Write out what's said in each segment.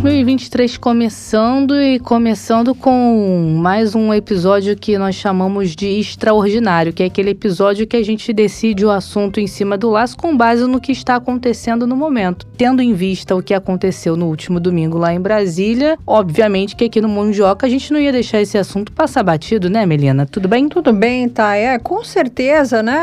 2023 começando e começando com mais um episódio que nós chamamos de extraordinário, que é aquele episódio que a gente decide o assunto em cima do laço com base no que está acontecendo no momento. Tendo em vista o que aconteceu no último domingo lá em Brasília, obviamente que aqui no Mundioca a gente não ia deixar esse assunto passar batido, né, Melina? Tudo bem? Tudo bem, tá. É, com certeza, né?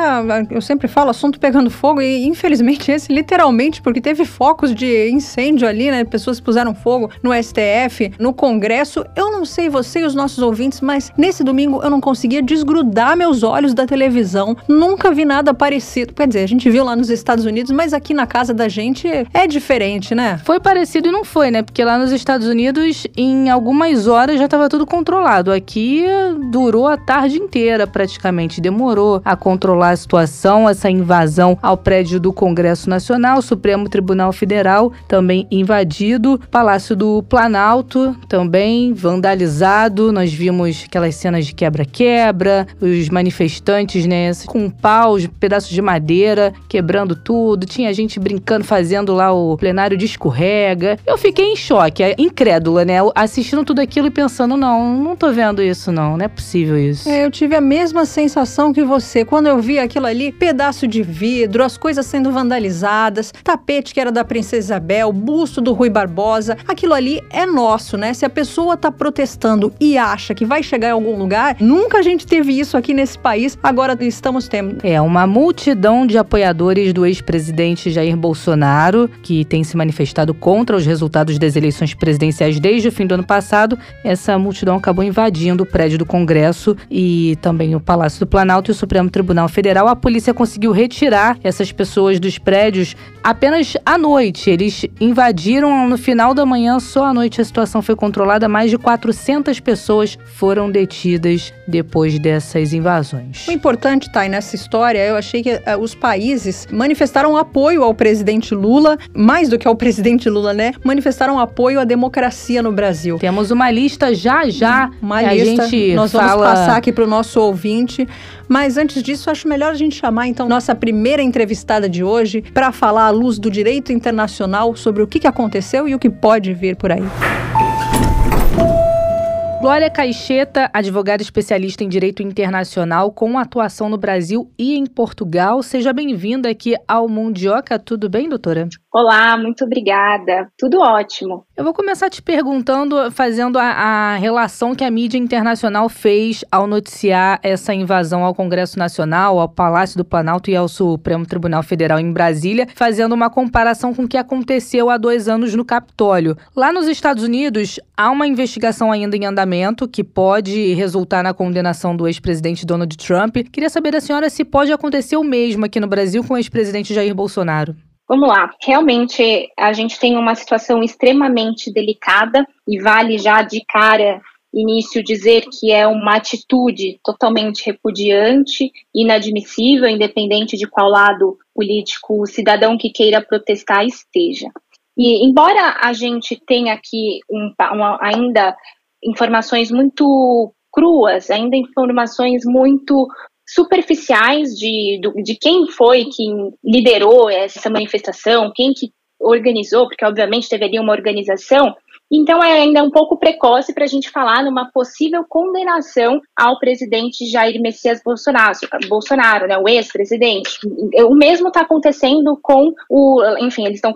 Eu sempre falo assunto pegando fogo e infelizmente esse literalmente, porque teve focos de incêndio ali, né? Pessoas puseram fogo no STF, no Congresso. Eu não sei você e os nossos ouvintes, mas nesse domingo eu não conseguia desgrudar meus olhos da televisão. Nunca vi nada parecido. Quer dizer, a gente viu lá nos Estados Unidos, mas aqui na casa da gente é diferente, né? Foi parecido e não foi, né? Porque lá nos Estados Unidos, em algumas horas já estava tudo controlado. Aqui durou a tarde inteira praticamente. Demorou a controlar a situação, essa invasão ao prédio do Congresso Nacional, Supremo Tribunal Federal também invadido. Palácio do Planalto também vandalizado. Nós vimos aquelas cenas de quebra-quebra, os manifestantes, né, com paus, pedaços de madeira, quebrando tudo. Tinha gente brincando, fazendo lá o plenário de escorrega. Eu fiquei em choque, é incrédula, né? Assistindo tudo aquilo e pensando, não, não tô vendo isso, não. Não é possível isso. É, eu tive a mesma sensação que você. Quando eu vi aquilo ali, pedaço de vidro, as coisas sendo vandalizadas, tapete que era da Princesa Isabel, busto do Rui Barbosa aquilo ali é nosso, né? Se a pessoa tá protestando e acha que vai chegar em algum lugar, nunca a gente teve isso aqui nesse país, agora estamos tendo. É uma multidão de apoiadores do ex-presidente Jair Bolsonaro, que tem se manifestado contra os resultados das eleições presidenciais desde o fim do ano passado. Essa multidão acabou invadindo o prédio do Congresso e também o Palácio do Planalto e o Supremo Tribunal Federal. A polícia conseguiu retirar essas pessoas dos prédios apenas à noite. Eles invadiram no final da manhã, só à noite a situação foi controlada. Mais de 400 pessoas foram detidas depois dessas invasões. O importante, Thay, nessa história, eu achei que uh, os países manifestaram apoio ao presidente Lula, mais do que ao presidente Lula, né? Manifestaram apoio à democracia no Brasil. Temos uma lista já já uma lista. a gente nós vamos passar aqui para o nosso ouvinte. Mas antes disso, acho melhor a gente chamar então nossa primeira entrevistada de hoje para falar à luz do direito internacional sobre o que aconteceu e o que pode vir por aí. Glória Caixeta, advogada especialista em direito internacional com atuação no Brasil e em Portugal. Seja bem-vinda aqui ao Mundioca. Tudo bem, doutora? Olá, muito obrigada. Tudo ótimo. Eu vou começar te perguntando, fazendo a, a, relação que a mídia internacional fez ao noticiar essa invasão ao Congresso Nacional, ao Palácio do Planalto e ao Supremo Tribunal Federal em Brasília, fazendo uma comparação com o que aconteceu há dois anos no Capitólio. Lá nos Estados Unidos, há uma investigação ainda em andamento que pode resultar na condenação do ex-presidente Donald Trump. Queria saber da senhora se pode acontecer o mesmo aqui no Brasil com o ex-presidente Jair Bolsonaro. Vamos lá, realmente a gente tem uma situação extremamente delicada e vale já de cara início dizer que é uma atitude totalmente repudiante, inadmissível, independente de qual lado político o cidadão que queira protestar esteja. E embora a gente tenha aqui um, uma, ainda informações muito cruas, ainda informações muito superficiais de, de quem foi que liderou essa manifestação, quem que organizou, porque obviamente teve ali uma organização, então é ainda um pouco precoce para a gente falar numa possível condenação ao presidente Jair Messias Bolsonaro, Bolsonaro né, o ex-presidente. O mesmo está acontecendo com o, enfim, eles estão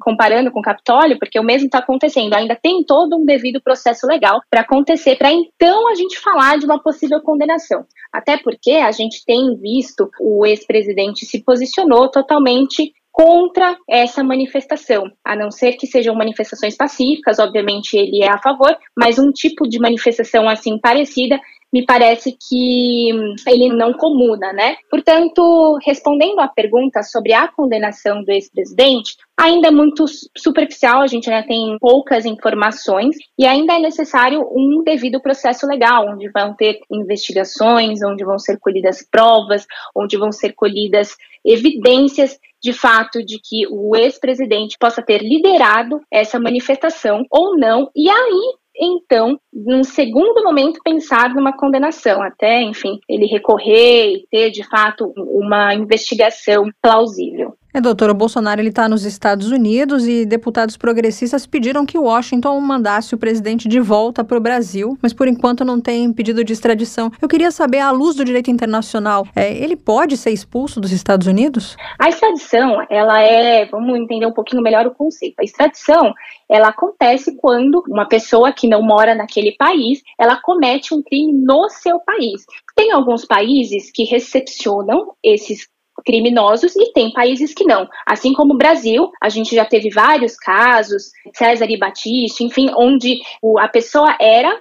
comparando com o Capitólio, porque o mesmo está acontecendo. Ainda tem todo um devido processo legal para acontecer, para então a gente falar de uma possível condenação. Até porque a gente tem visto o ex-presidente se posicionou totalmente contra essa manifestação, a não ser que sejam manifestações pacíficas, obviamente ele é a favor, mas um tipo de manifestação assim parecida me parece que ele não comuna, né? Portanto, respondendo à pergunta sobre a condenação do ex-presidente, ainda é muito superficial, a gente tem poucas informações e ainda é necessário um devido processo legal, onde vão ter investigações, onde vão ser colhidas provas, onde vão ser colhidas evidências de fato de que o ex-presidente possa ter liderado essa manifestação ou não, e aí então, num segundo momento, pensar numa condenação, até, enfim, ele recorrer e ter de fato uma investigação plausível. É, doutora, o Bolsonaro está nos Estados Unidos e deputados progressistas pediram que Washington mandasse o presidente de volta para o Brasil, mas por enquanto não tem pedido de extradição. Eu queria saber, à luz do direito internacional, é, ele pode ser expulso dos Estados Unidos? A extradição, ela é, vamos entender um pouquinho melhor o conceito. A extradição, ela acontece quando uma pessoa que não mora naquele país, ela comete um crime no seu país. Tem alguns países que recepcionam esses criminosos e tem países que não. Assim como o Brasil, a gente já teve vários casos, César e Batista, enfim, onde a pessoa era,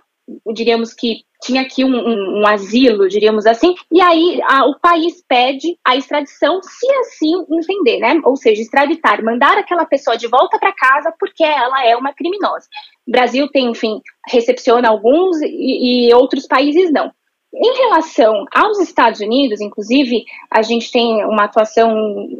diríamos que tinha aqui um, um, um, asilo, diríamos assim, e aí a, o país pede a extradição, se assim entender, né? Ou seja, extraditar, mandar aquela pessoa de volta para casa porque ela é uma criminosa. O Brasil tem, enfim, recepciona alguns e, e outros países não. Em relação aos Estados Unidos, inclusive, a gente tem uma atuação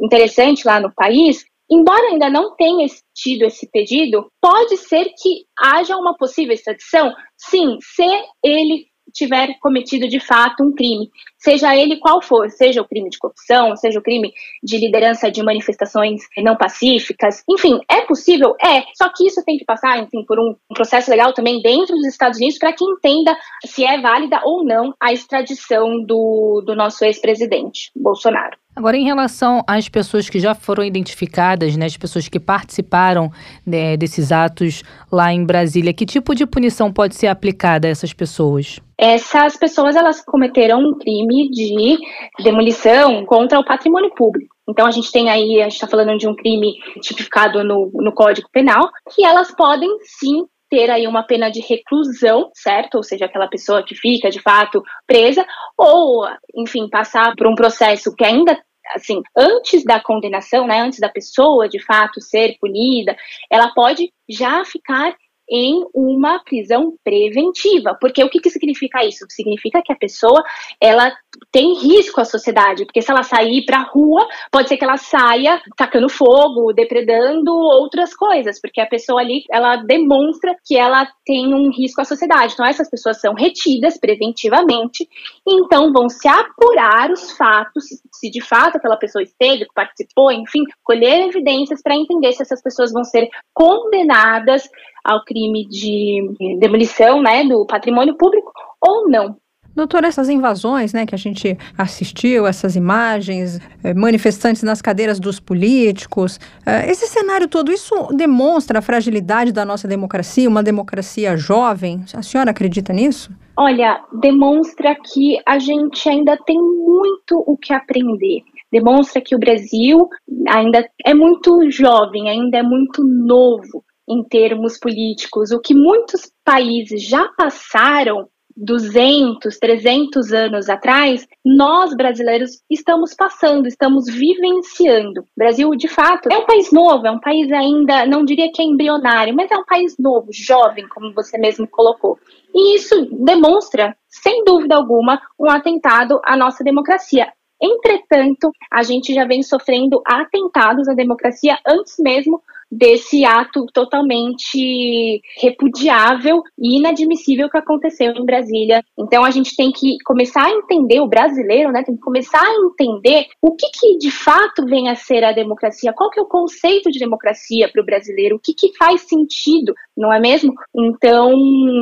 interessante lá no país. Embora ainda não tenha tido esse pedido, pode ser que haja uma possível extradição? Sim, se ele tiver cometido de fato um crime, seja ele qual for, seja o crime de corrupção, seja o crime de liderança de manifestações não pacíficas, enfim, é possível? É, só que isso tem que passar, enfim, por um processo legal também dentro dos Estados Unidos para que entenda se é válida ou não a extradição do, do nosso ex-presidente, Bolsonaro. Agora, em relação às pessoas que já foram identificadas, né, as pessoas que participaram né, desses atos lá em Brasília, que tipo de punição pode ser aplicada a essas pessoas? Essas pessoas elas cometeram um crime de demolição contra o patrimônio público. Então a gente tem aí, a gente está falando de um crime tipificado no, no Código Penal, que elas podem sim ter aí uma pena de reclusão, certo? Ou seja, aquela pessoa que fica de fato presa, ou, enfim, passar por um processo que ainda assim, antes da condenação, né, antes da pessoa de fato ser punida, ela pode já ficar em uma prisão preventiva. Porque o que, que significa isso? Significa que a pessoa ela tem risco à sociedade, porque se ela sair para a rua, pode ser que ela saia tacando fogo, depredando outras coisas, porque a pessoa ali ela demonstra que ela tem um risco à sociedade. Então essas pessoas são retidas preventivamente, então vão se apurar os fatos, se de fato aquela pessoa esteve, participou, enfim, colher evidências para entender se essas pessoas vão ser condenadas ao crime de demolição né, do patrimônio público ou não. Doutor, essas invasões né, que a gente assistiu, essas imagens, eh, manifestantes nas cadeiras dos políticos, eh, esse cenário todo, isso demonstra a fragilidade da nossa democracia, uma democracia jovem? A senhora acredita nisso? Olha, demonstra que a gente ainda tem muito o que aprender. Demonstra que o Brasil ainda é muito jovem, ainda é muito novo em termos políticos. O que muitos países já passaram 200, 300 anos atrás, nós brasileiros estamos passando, estamos vivenciando. O Brasil, de fato, é um país novo, é um país ainda, não diria que é embrionário, mas é um país novo, jovem, como você mesmo colocou. E isso demonstra, sem dúvida alguma, um atentado à nossa democracia. Entretanto, a gente já vem sofrendo atentados à democracia antes mesmo desse ato totalmente repudiável e inadmissível que aconteceu em Brasília. Então a gente tem que começar a entender, o brasileiro, né, tem que começar a entender o que, que de fato vem a ser a democracia, qual que é o conceito de democracia para o brasileiro, o que, que faz sentido, não é mesmo? Então,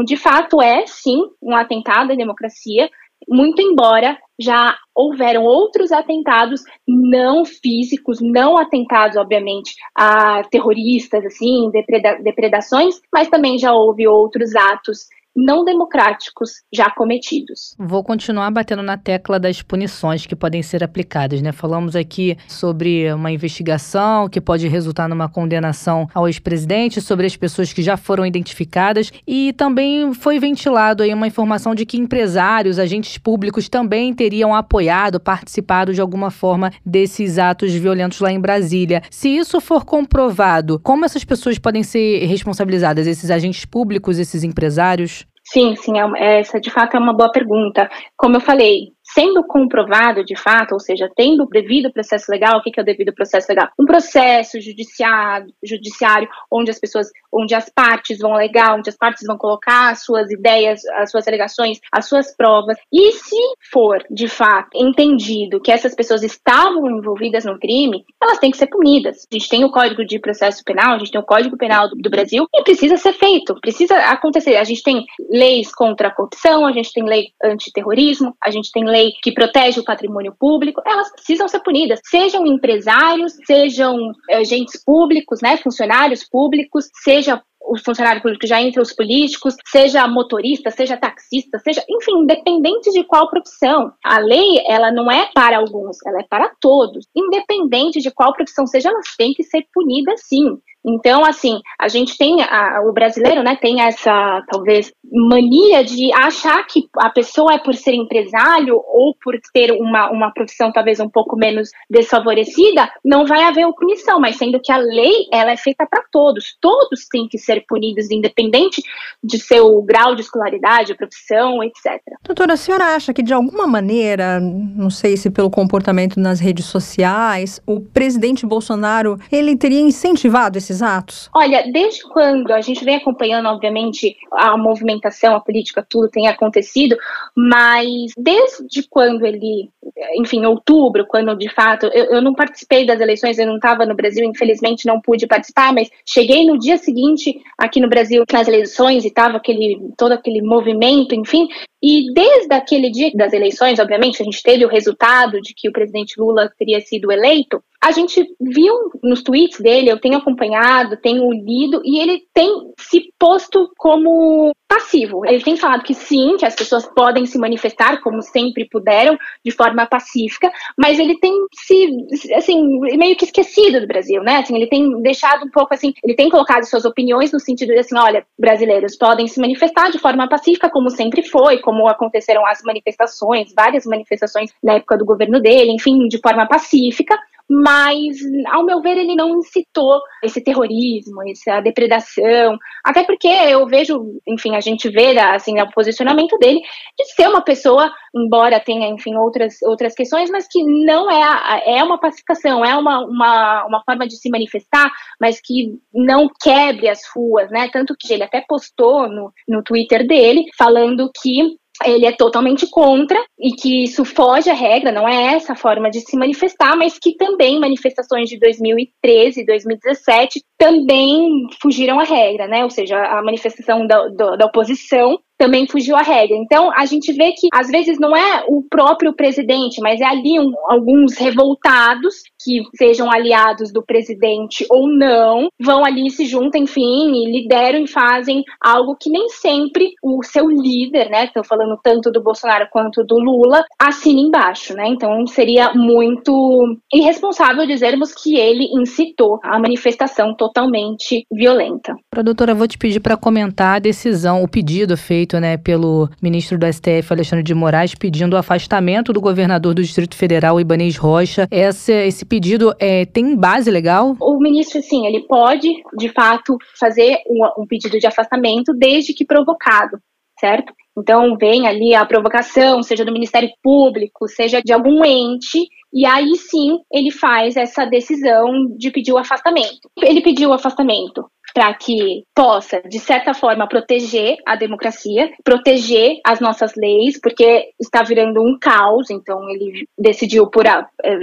de fato, é sim um atentado à democracia, muito embora já houveram outros atentados não físicos, não atentados, obviamente, a terroristas, assim, depreda depredações, mas também já houve outros atos não democráticos já cometidos. Vou continuar batendo na tecla das punições que podem ser aplicadas, né? Falamos aqui sobre uma investigação que pode resultar numa condenação ao ex-presidente, sobre as pessoas que já foram identificadas e também foi ventilado aí uma informação de que empresários, agentes públicos também teriam apoiado, participado de alguma forma desses atos violentos lá em Brasília. Se isso for comprovado, como essas pessoas podem ser responsabilizadas, esses agentes públicos, esses empresários? Sim, sim, é essa de fato é uma boa pergunta. Como eu falei, sendo comprovado de fato, ou seja, tendo o devido processo legal, o que é o devido processo legal? Um processo judiciário, judiciário onde as pessoas, onde as partes vão alegar, onde as partes vão colocar as suas ideias, as suas alegações, as suas provas. E se for, de fato, entendido que essas pessoas estavam envolvidas no crime, elas têm que ser punidas. A gente tem o Código de Processo Penal, a gente tem o Código Penal do, do Brasil e precisa ser feito, precisa acontecer. A gente tem leis contra a corrupção, a gente tem lei antiterrorismo, a gente tem lei que protege o patrimônio público, elas precisam ser punidas, sejam empresários, sejam agentes públicos, né, funcionários públicos, seja o funcionário público já entre os políticos, seja motorista, seja taxista, seja, enfim, independente de qual profissão. A lei, ela não é para alguns, ela é para todos. Independente de qual profissão seja, elas têm que ser punidas sim. Então, assim, a gente tem, a, o brasileiro, né, tem essa, talvez, mania de achar que a pessoa é por ser empresário ou por ter uma, uma profissão talvez um pouco menos desfavorecida, não vai haver punição, mas sendo que a lei, ela é feita para todos. Todos têm que ser punidos, independente de seu grau de escolaridade, profissão, etc. Doutora, a senhora acha que de alguma maneira, não sei se pelo comportamento nas redes sociais, o presidente Bolsonaro, ele teria incentivado esse esses atos? Olha, desde quando a gente vem acompanhando, obviamente, a movimentação, a política, tudo tem acontecido, mas desde quando ele, enfim, outubro, quando de fato, eu, eu não participei das eleições, eu não estava no Brasil, infelizmente não pude participar, mas cheguei no dia seguinte aqui no Brasil nas eleições e estava aquele, todo aquele movimento, enfim, e desde aquele dia das eleições, obviamente, a gente teve o resultado de que o presidente Lula teria sido eleito. A gente viu nos tweets dele, eu tenho acompanhado, tenho lido, e ele tem se posto como passivo. Ele tem falado que sim, que as pessoas podem se manifestar como sempre puderam, de forma pacífica, mas ele tem se, assim, meio que esquecido do Brasil, né? Assim, ele tem deixado um pouco assim, ele tem colocado suas opiniões no sentido de assim, olha, brasileiros podem se manifestar de forma pacífica, como sempre foi, como aconteceram as manifestações, várias manifestações na época do governo dele, enfim, de forma pacífica, mas, ao meu ver, ele não incitou esse terrorismo, essa depredação, até porque eu vejo, enfim, a gente vê, assim, o posicionamento dele de ser uma pessoa, embora tenha, enfim, outras, outras questões, mas que não é, é uma pacificação, é uma, uma, uma forma de se manifestar, mas que não quebre as ruas, né, tanto que ele até postou no, no Twitter dele, falando que ele é totalmente contra e que isso foge à regra, não é essa a forma de se manifestar, mas que também manifestações de 2013 e 2017 também fugiram à regra, né? Ou seja, a manifestação da, da, da oposição também fugiu à regra. Então, a gente vê que às vezes não é o próprio presidente, mas é ali um, alguns revoltados que sejam aliados do presidente ou não, vão ali se juntam, enfim, e lideram e fazem algo que nem sempre o seu líder, né, estou falando tanto do Bolsonaro quanto do Lula, assina embaixo, né? Então, seria muito irresponsável dizermos que ele incitou a manifestação totalmente violenta. Doutora, vou te pedir para comentar a decisão, o pedido feito né, pelo ministro do STF, Alexandre de Moraes, pedindo o afastamento do governador do Distrito Federal, Ibanez Rocha. Esse, esse pedido é, tem base legal? O ministro, sim, ele pode, de fato, fazer um, um pedido de afastamento desde que provocado, certo? Então, vem ali a provocação, seja do Ministério Público, seja de algum ente, e aí sim ele faz essa decisão de pedir o afastamento. Ele pediu o afastamento para que possa, de certa forma, proteger a democracia, proteger as nossas leis, porque está virando um caos, então ele decidiu por,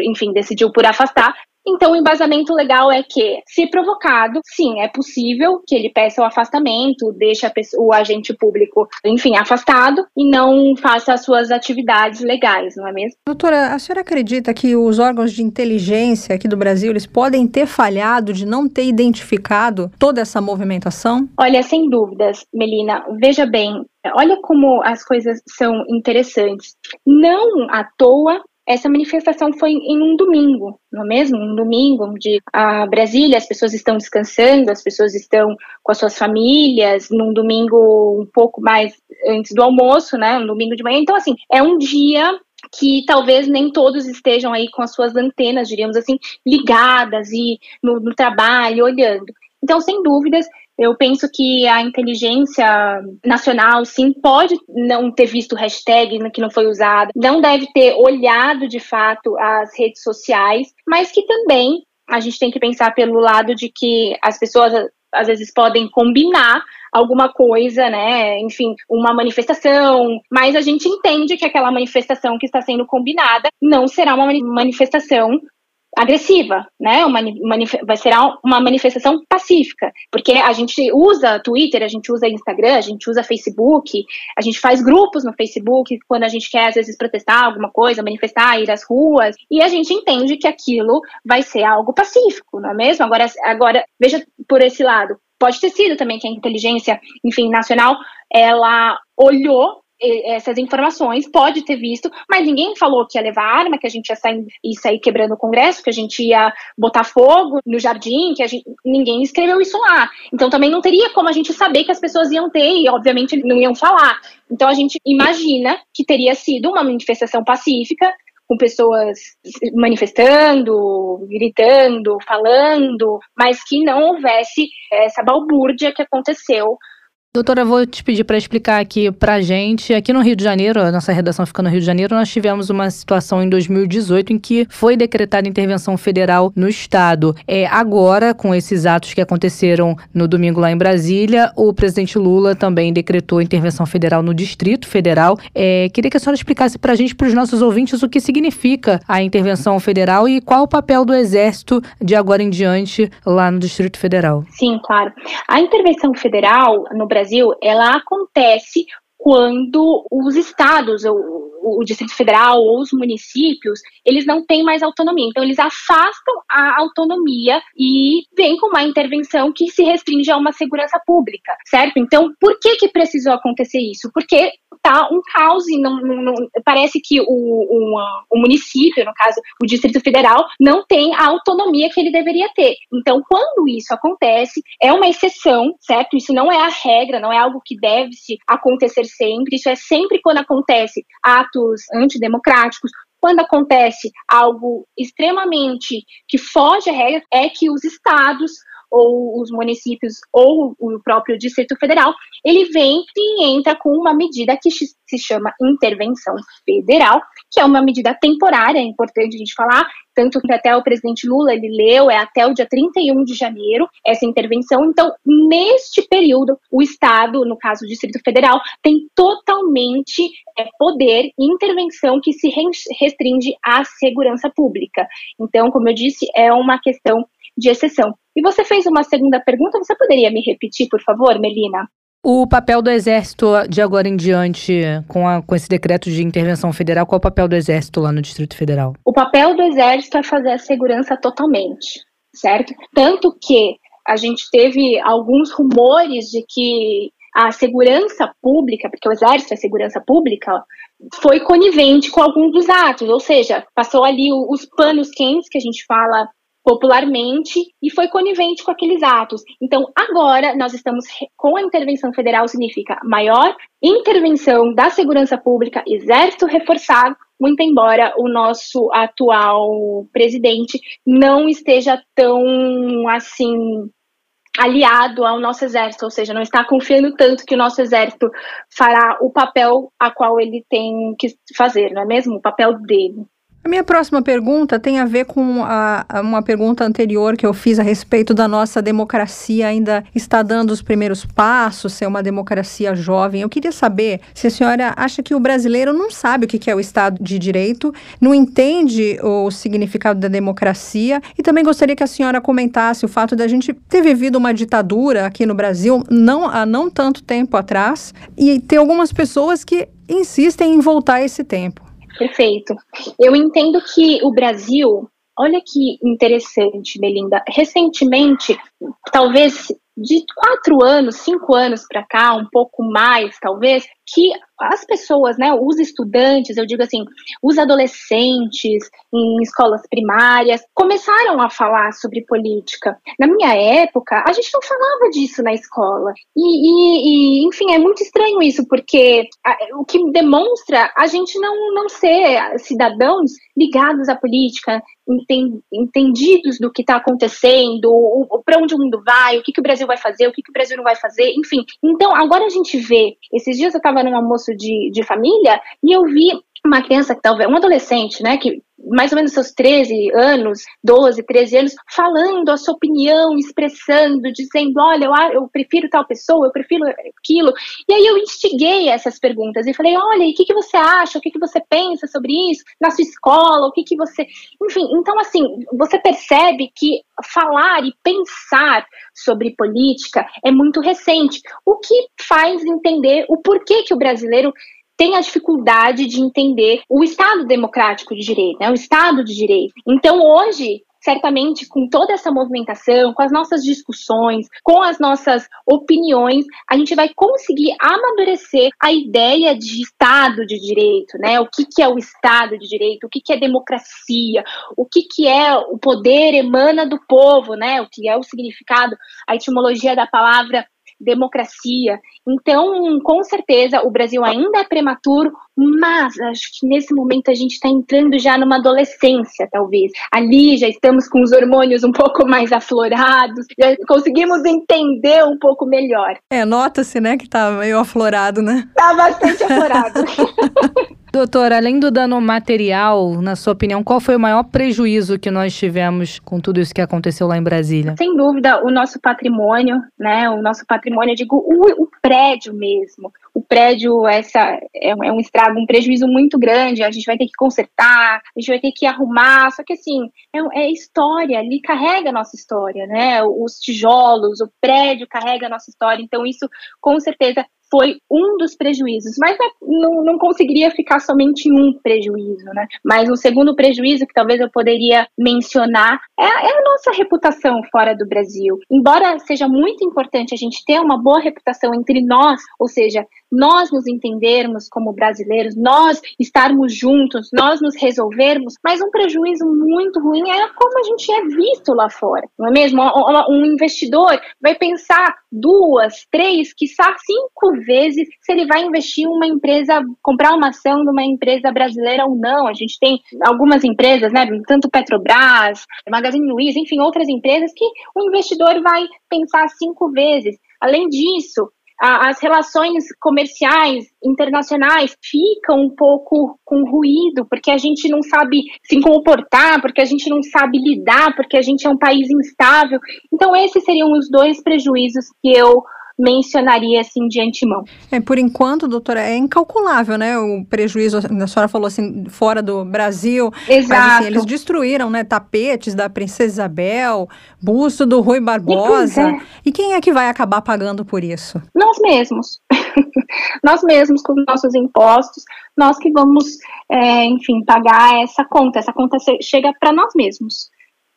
enfim, decidiu por afastar, então, o embasamento legal é que, se provocado, sim, é possível que ele peça o afastamento, deixe o agente público, enfim, afastado e não faça as suas atividades legais, não é mesmo? Doutora, a senhora acredita que os órgãos de inteligência aqui do Brasil, eles podem ter falhado de não ter identificado toda essa movimentação? Olha, sem dúvidas, Melina. Veja bem, olha como as coisas são interessantes. Não à toa essa manifestação foi em um domingo, não é mesmo? Um domingo onde a Brasília, as pessoas estão descansando, as pessoas estão com as suas famílias, num domingo um pouco mais antes do almoço, né? Um domingo de manhã. Então, assim, é um dia que talvez nem todos estejam aí com as suas antenas, diríamos assim, ligadas e no, no trabalho, olhando. Então, sem dúvidas, Eu penso que a inteligência nacional, sim, pode não ter visto hashtag que não foi usado, não deve ter olhado de fato as redes sociais, mas que também a gente tem que pensar pelo lado de que as pessoas às vezes podem combinar alguma coisa, né? Enfim, uma manifestação, mas a gente entende que aquela manifestação que está sendo combinada não será uma manifestação agressiva, né? Uma, vai ser uma manifestação pacífica, porque a gente usa Twitter, a gente usa Instagram, a gente usa Facebook, a gente faz grupos no Facebook quando a gente quer às vezes protestar alguma coisa, manifestar, ir às ruas, e a gente entende que aquilo vai ser algo pacífico, não é mesmo? Agora, agora veja por esse lado, pode ter sido também que a inteligência, enfim, nacional, ela olhou essas informações, pode ter visto, mas ninguém falou que ia levar arma, que a gente ia sair, ia sair quebrando o Congresso, que a gente ia botar fogo no jardim, que gente, ninguém escreveu isso lá. Então também não teria como a gente saber que as pessoas iam ter e obviamente não iam falar. Então a gente imagina que teria sido uma manifestação pacífica, com pessoas manifestando, gritando, falando, mas que não houvesse essa balbúrdia que aconteceu Doutora, vou te pedir para explicar aqui para gente. Aqui no Rio de Janeiro, a nossa redação fica no Rio de Janeiro, nós tivemos uma situação em 2018 em que foi decretada intervenção federal no Estado. É, agora, com esses atos que aconteceram no domingo lá em Brasília, o presidente Lula também decretou intervenção federal no Distrito Federal. É, queria que a senhora explicasse para a gente, para os nossos ouvintes, o que significa a intervenção federal e qual o papel do Exército de agora em diante lá no Distrito Federal. Sim, claro. A intervenção federal no Brasil Brasil, ela acontece quando os estados, o, o, Distrito Federal ou os municípios, eles não têm mais autonomia. Então, eles afastam a autonomia e vêm com uma intervenção que se restringe a uma segurança pública, certo? Então, por que que precisou acontecer isso? Porque tá um caos e não, não, não parece que o, o, município, no caso, o Distrito Federal, não tem a autonomia que ele deveria ter. Então, quando isso acontece, é uma exceção, certo? Isso não é a regra, não é algo que deve se acontecer sempre. Isso é sempre quando acontece atos antidemocráticos, quando acontece algo extremamente que foge à regra, é que os estados ou os municípios ou o próprio Distrito Federal, ele vem e entra com uma medida que se chama intervenção federal, que é uma medida temporária, é importante a gente falar, tanto que até o presidente Lula ele leu, é até o dia 31 de janeiro essa intervenção. Então, neste período, o Estado, no caso o Distrito Federal, tem totalmente é, poder e intervenção que se restringe à segurança pública. Então, como eu disse, é uma questão de exceção. E você fez uma segunda pergunta, você poderia me repetir, por favor, Melina? O papel do Exército de agora em diante, com, a, com esse decreto de intervenção federal, qual é o papel do Exército lá no Distrito Federal? O papel do Exército é fazer a segurança totalmente, certo? Tanto que a gente teve alguns rumores de que a segurança pública, porque o Exército é segurança pública, foi conivente com alguns dos atos, ou seja, passou ali os panos quentes que a gente fala popularmente e foi conivente com aqueles atos. Então, agora nós estamos com a intervenção federal significa maior intervenção da segurança pública, exército reforçado, muito embora o nosso atual presidente não esteja tão assim aliado ao nosso exército, ou seja, não está confiando tanto que o nosso exército fará o papel a qual ele tem que fazer, não é mesmo? O papel dele. A minha próxima pergunta tem a ver com a, uma pergunta anterior que eu fiz a respeito da nossa democracia ainda está dando os primeiros passos, ser uma democracia jovem. Eu queria saber se a senhora acha que o brasileiro não sabe o que é o Estado de Direito, não entende o significado da democracia e também gostaria que a senhora comentasse o fato da gente ter vivido uma ditadura aqui no Brasil não há não tanto tempo atrás e ter algumas pessoas que insistem em voltar a esse tempo. Perfeito. Eu entendo que o Brasil, olha que interessante, Belinda. Recentemente, talvez de quatro anos, cinco anos para cá, um pouco mais, talvez, que as pessoas, né, os estudantes, eu digo assim, os adolescentes em escolas primárias, começaram a falar sobre política. Na minha época, a gente não falava disso na escola. E, e, e enfim, é muito estranho isso, porque a, o que demonstra a gente não, não ser cidadãos ligados à política, entendidos do que está acontecendo, para onde o mundo vai, o que, que o Brasil Brasil vai fazer, o que, que o Brasil não vai fazer, enfim. Então, agora a gente vê. Esses dias eu estava num almoço de, de família e eu vi uma criança que talvez, um adolescente, né, que mais ou menos seus 13 anos, 12, 13 anos, falando a sua opinião, expressando, dizendo, olha, eu, eu prefiro tal pessoa, eu prefiro aquilo. E aí eu instiguei essas perguntas e falei, olha, e o que, que você acha? O que, que você pensa sobre isso? Na sua escola, o que, que você... Enfim, então assim, você percebe que falar e pensar sobre política é muito recente, o que faz entender o porquê que o brasileiro tem a dificuldade de entender o Estado democrático de direito, né, o Estado de direito. Então, hoje, certamente, com toda essa movimentação, com as nossas discussões, com as nossas opiniões, a gente vai conseguir amadurecer a ideia de Estado de Direito, né? O que, que é o Estado de Direito, o que, que é democracia, o que, que é o poder emana do povo, né? O que é o significado, a etimologia da palavra democracia. Então, com certeza, o Brasil ainda é prematuro, mas acho que nesse momento a gente está entrando já numa adolescência, talvez. Ali já estamos com os hormônios um pouco mais aflorados, já conseguimos entender um pouco melhor. É, nota-se, né, que tá meio aflorado, né? Tá bastante aflorado. Doutor, além do dano material, na sua opinião, qual foi o maior prejuízo que nós tivemos com tudo isso que aconteceu lá em Brasília? Sem dúvida, o nosso patrimônio, né? O nosso patrimônio, digo, o, o prédio mesmo. O prédio essa, é, é, um estrago, um prejuízo muito grande. A gente vai ter que consertar, a gente vai ter que arrumar. Só que, assim, é, é história, ali carrega a nossa história, né? Os tijolos, o prédio carrega a nossa história. Então, isso, com certeza, foi um dos prejuízos, mas não, não conseguiria ficar somente um prejuízo, né? Mas um segundo prejuízo que talvez eu poderia mencionar é, é, a nossa reputação fora do Brasil. Embora seja muito importante a gente ter uma boa reputação entre nós, ou seja, nós nos entendermos como brasileiros, nós estarmos juntos, nós nos resolvermos, mas um prejuízo muito ruim é como a gente é visto lá fora, não é mesmo? Um investidor vai pensar duas, três, quiçá cinco vezes se ele vai investir em uma empresa, comprar uma ação de uma empresa brasileira ou não. A gente tem algumas empresas, né, tanto Petrobras, Magazine Luiza, enfim, outras empresas que o investidor vai pensar cinco vezes. Além disso, as relações comerciais internacionais ficam um pouco com ruído, porque a gente não sabe se comportar, porque a gente não sabe lidar, porque a gente é um país instável. Então, esses seriam os dois prejuízos que eu mencionaria assim de antemão. É, por enquanto, doutora, é incalculável, né? O prejuízo, a senhora falou assim, fora do Brasil. Exato. Mas, assim, eles destruíram, né, tapetes da Princesa Isabel, busto do Rui Barbosa. E, é. e quem é que vai acabar pagando por isso? Nós mesmos. nós mesmos, com os nossos impostos, nós que vamos, é, enfim, pagar essa conta. Essa conta chega para nós mesmos.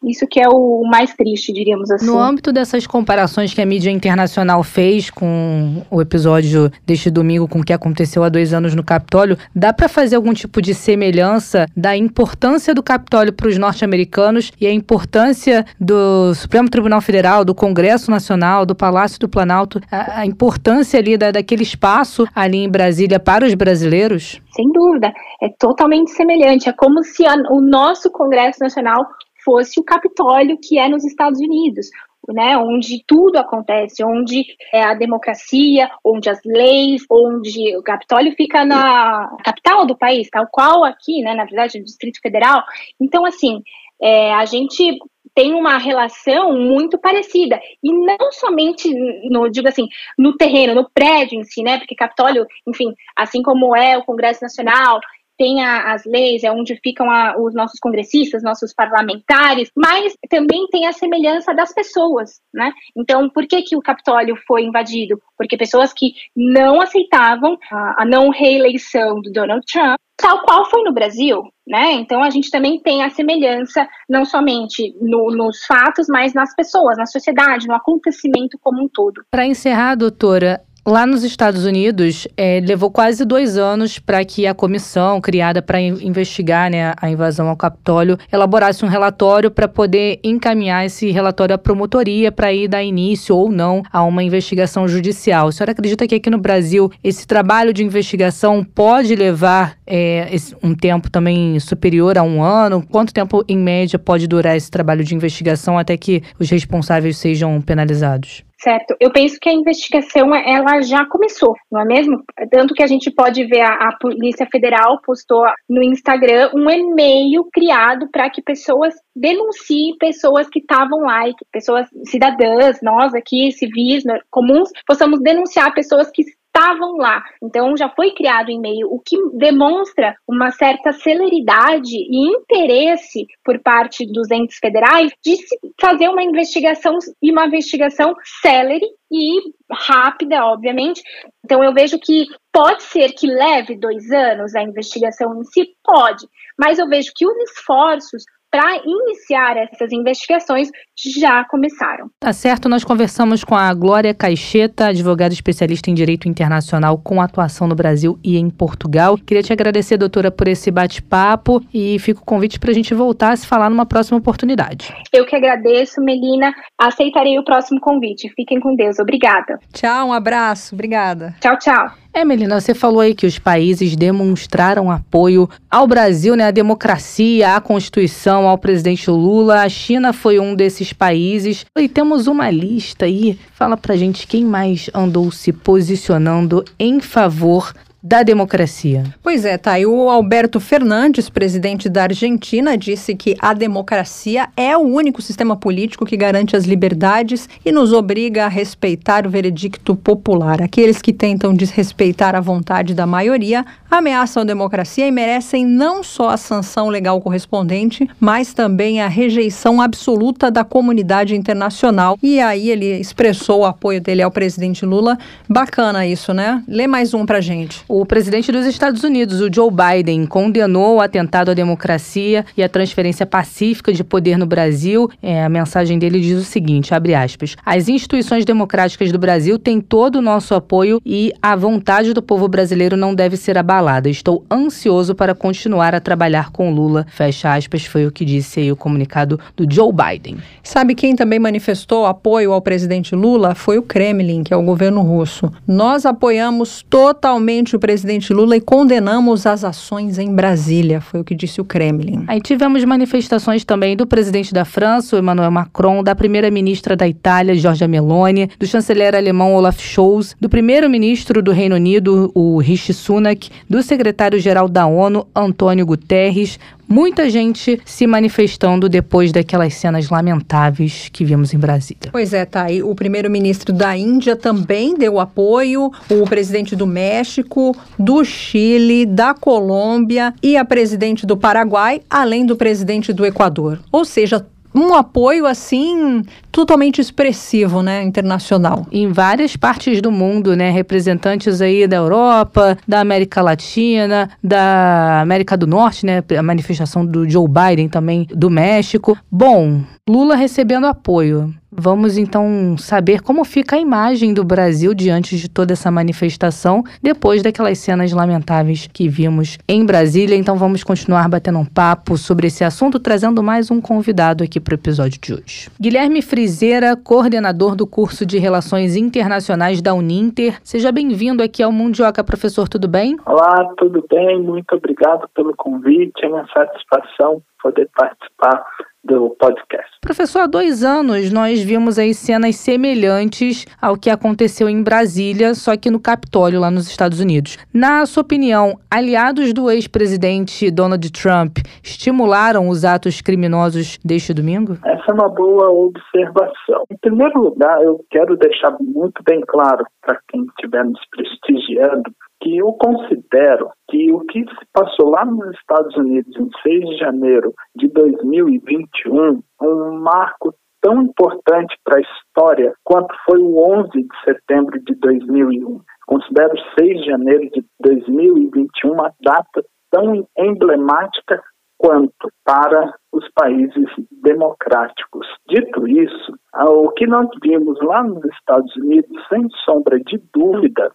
Isso que é o mais triste, diríamos assim. No âmbito dessas comparações que a mídia internacional fez com o episódio deste domingo com o que aconteceu há dois anos no Capitólio, dá para fazer algum tipo de semelhança da importância do Capitólio para os norte-americanos e a importância do Supremo Tribunal Federal, do Congresso Nacional, do Palácio do Planalto, a, importância ali da, daquele espaço ali em Brasília para os brasileiros? Sem dúvida, é totalmente semelhante. É como se a, o nosso Congresso Nacional fosse o Capitólio, que é nos Estados Unidos, né, onde tudo acontece, onde é a democracia, onde as leis, onde o Capitólio fica na capital do país, tal qual aqui, né, na verdade, no Distrito Federal. Então, assim, é, a gente tem uma relação muito parecida. E não somente no digo assim no terreno no prédio em si né? Porque Capitólio enfim assim como é o Congresso Nacional tem a, as leis, é onde ficam a, os nossos congressistas, nossos parlamentares, mas também tem a semelhança das pessoas, né? Então, por que, que o Capitólio foi invadido? Porque pessoas que não aceitavam a, a não reeleição do Donald Trump, tal qual foi no Brasil, né? Então a gente também tem a semelhança não somente no, nos fatos, mas nas pessoas, na sociedade, no acontecimento como um todo. Para encerrar, doutora, Lá nos Estados Unidos, é, levou quase dois anos para que a comissão criada para investigar né, a invasão ao Capitólio elaborasse um relatório para poder encaminhar esse relatório à promotoria para ir dar início ou não a uma investigação judicial. A senhora acredita que aqui no Brasil esse trabalho de investigação pode levar é, um tempo também superior a um ano? Quanto tempo, em média, pode durar esse trabalho de investigação até que os responsáveis sejam penalizados? Certo. Eu penso que a investigação ela já começou, não é mesmo? Tanto que a gente pode ver a, a Polícia Federal postou no Instagram um e-mail criado para que pessoas denunciem pessoas que estavam lá, e que pessoas cidadãs, nós aqui, civis, comuns, possamos denunciar pessoas que estavam lá. Então já foi criado e-mail, o que demonstra uma certa celeridade e interesse por parte dos entes federais de se fazer uma investigação e uma investigação célere e rápida, obviamente. Então eu vejo que pode ser que leve dois anos a investigação em si, pode, mas eu vejo que os esforços para iniciar essas investigações já começaram. Tá certo, nós conversamos com a Glória Caixeta, advogada especialista em direito internacional com atuação no Brasil e em Portugal. Queria te agradecer, doutora, por esse bate-papo e fica o convite para a gente voltar a se falar numa próxima oportunidade. Eu que agradeço, Melina. Aceitarei o próximo convite. Fiquem com Deus. Obrigada. Tchau, um abraço. Obrigada. Tchau, tchau. É, Melina, você falou aí que os países demonstraram apoio ao Brasil, né, à democracia, à Constituição, ao presidente Lula. A China foi um desses países. E temos uma lista aí. Fala pra gente quem mais andou se posicionando em favor da democracia. Pois é, tá. E o Alberto Fernandes, presidente da Argentina, disse que a democracia é o único sistema político que garante as liberdades e nos obriga a respeitar o veredicto popular. Aqueles que tentam desrespeitar a vontade da maioria ameaçam a democracia e merecem não só a sanção legal correspondente, mas também a rejeição absoluta da comunidade internacional. E aí ele expressou o apoio dele ao presidente Lula. Bacana isso, né? Lê mais um pra gente. O presidente dos Estados Unidos, o Joe Biden, condenou o atentado à democracia e a transferência pacífica de poder no Brasil. É, a mensagem dele diz o seguinte, abre aspas, as instituições democráticas do Brasil têm todo o nosso apoio e a vontade do povo brasileiro não deve ser abalada. Estou ansioso para continuar a trabalhar com Lula. Fecha aspas, foi o que disse aí o comunicado do Joe Biden. Sabe quem também manifestou apoio ao presidente Lula? Foi o Kremlin, que é o governo russo. Nós apoiamos totalmente o presidente Lula e condenamos as ações em Brasília, foi o que disse o Kremlin. Aí tivemos manifestações também do presidente da França, Emmanuel Macron, da primeira-ministra da Itália, Giorgia Meloni, do chanceler alemão Olaf Scholz, do primeiro-ministro do Reino Unido, o Rishi Sunak, do secretário-geral da ONU, Antônio Guterres, muita gente se manifestando depois daquelas cenas lamentáveis que vimos em Brasília. Pois é, tá aí. O primeiro-ministro da Índia também deu apoio, o presidente do México, do Chile, da Colômbia e a presidente do Paraguai, além do presidente do Equador. Ou seja, um apoio assim totalmente expressivo, né, internacional. Em várias partes do mundo, né, representantes aí da Europa, da América Latina, da América do Norte, né, a manifestação do Joe Biden também do México. Bom, Lula recebendo apoio. Vamos então saber como fica a imagem do Brasil diante de toda essa manifestação, depois daquelas cenas lamentáveis que vimos em Brasília. Então vamos continuar batendo um papo sobre esse assunto, trazendo mais um convidado aqui para o episódio de hoje. Guilherme Frizeira, coordenador do curso de Relações Internacionais da Uninter. Seja bem-vindo aqui ao Mundioca, professor, tudo bem? Olá, tudo bem? Muito obrigado pelo convite. É uma satisfação poder participar do podcast. Professor, há dois anos nós vimos aí cenas semelhantes ao que aconteceu em Brasília, só que no Capitólio, lá nos Estados Unidos. Na sua opinião, aliados do ex-presidente Donald Trump estimularam os atos criminosos deste domingo? Essa é uma boa observação. Em primeiro lugar, eu quero deixar muito bem claro para quem estiver nos prestigiando que eu considero que o que se passou lá nos Estados Unidos em 6 de janeiro de 2021 é um marco tão importante para a história quanto foi o 11 de setembro de 2001. Considero 6 de janeiro de 2021 uma data tão emblemática quanto para os países democráticos. Dito isso, o que nós vimos lá nos Estados Unidos, sem sombra de dúvida,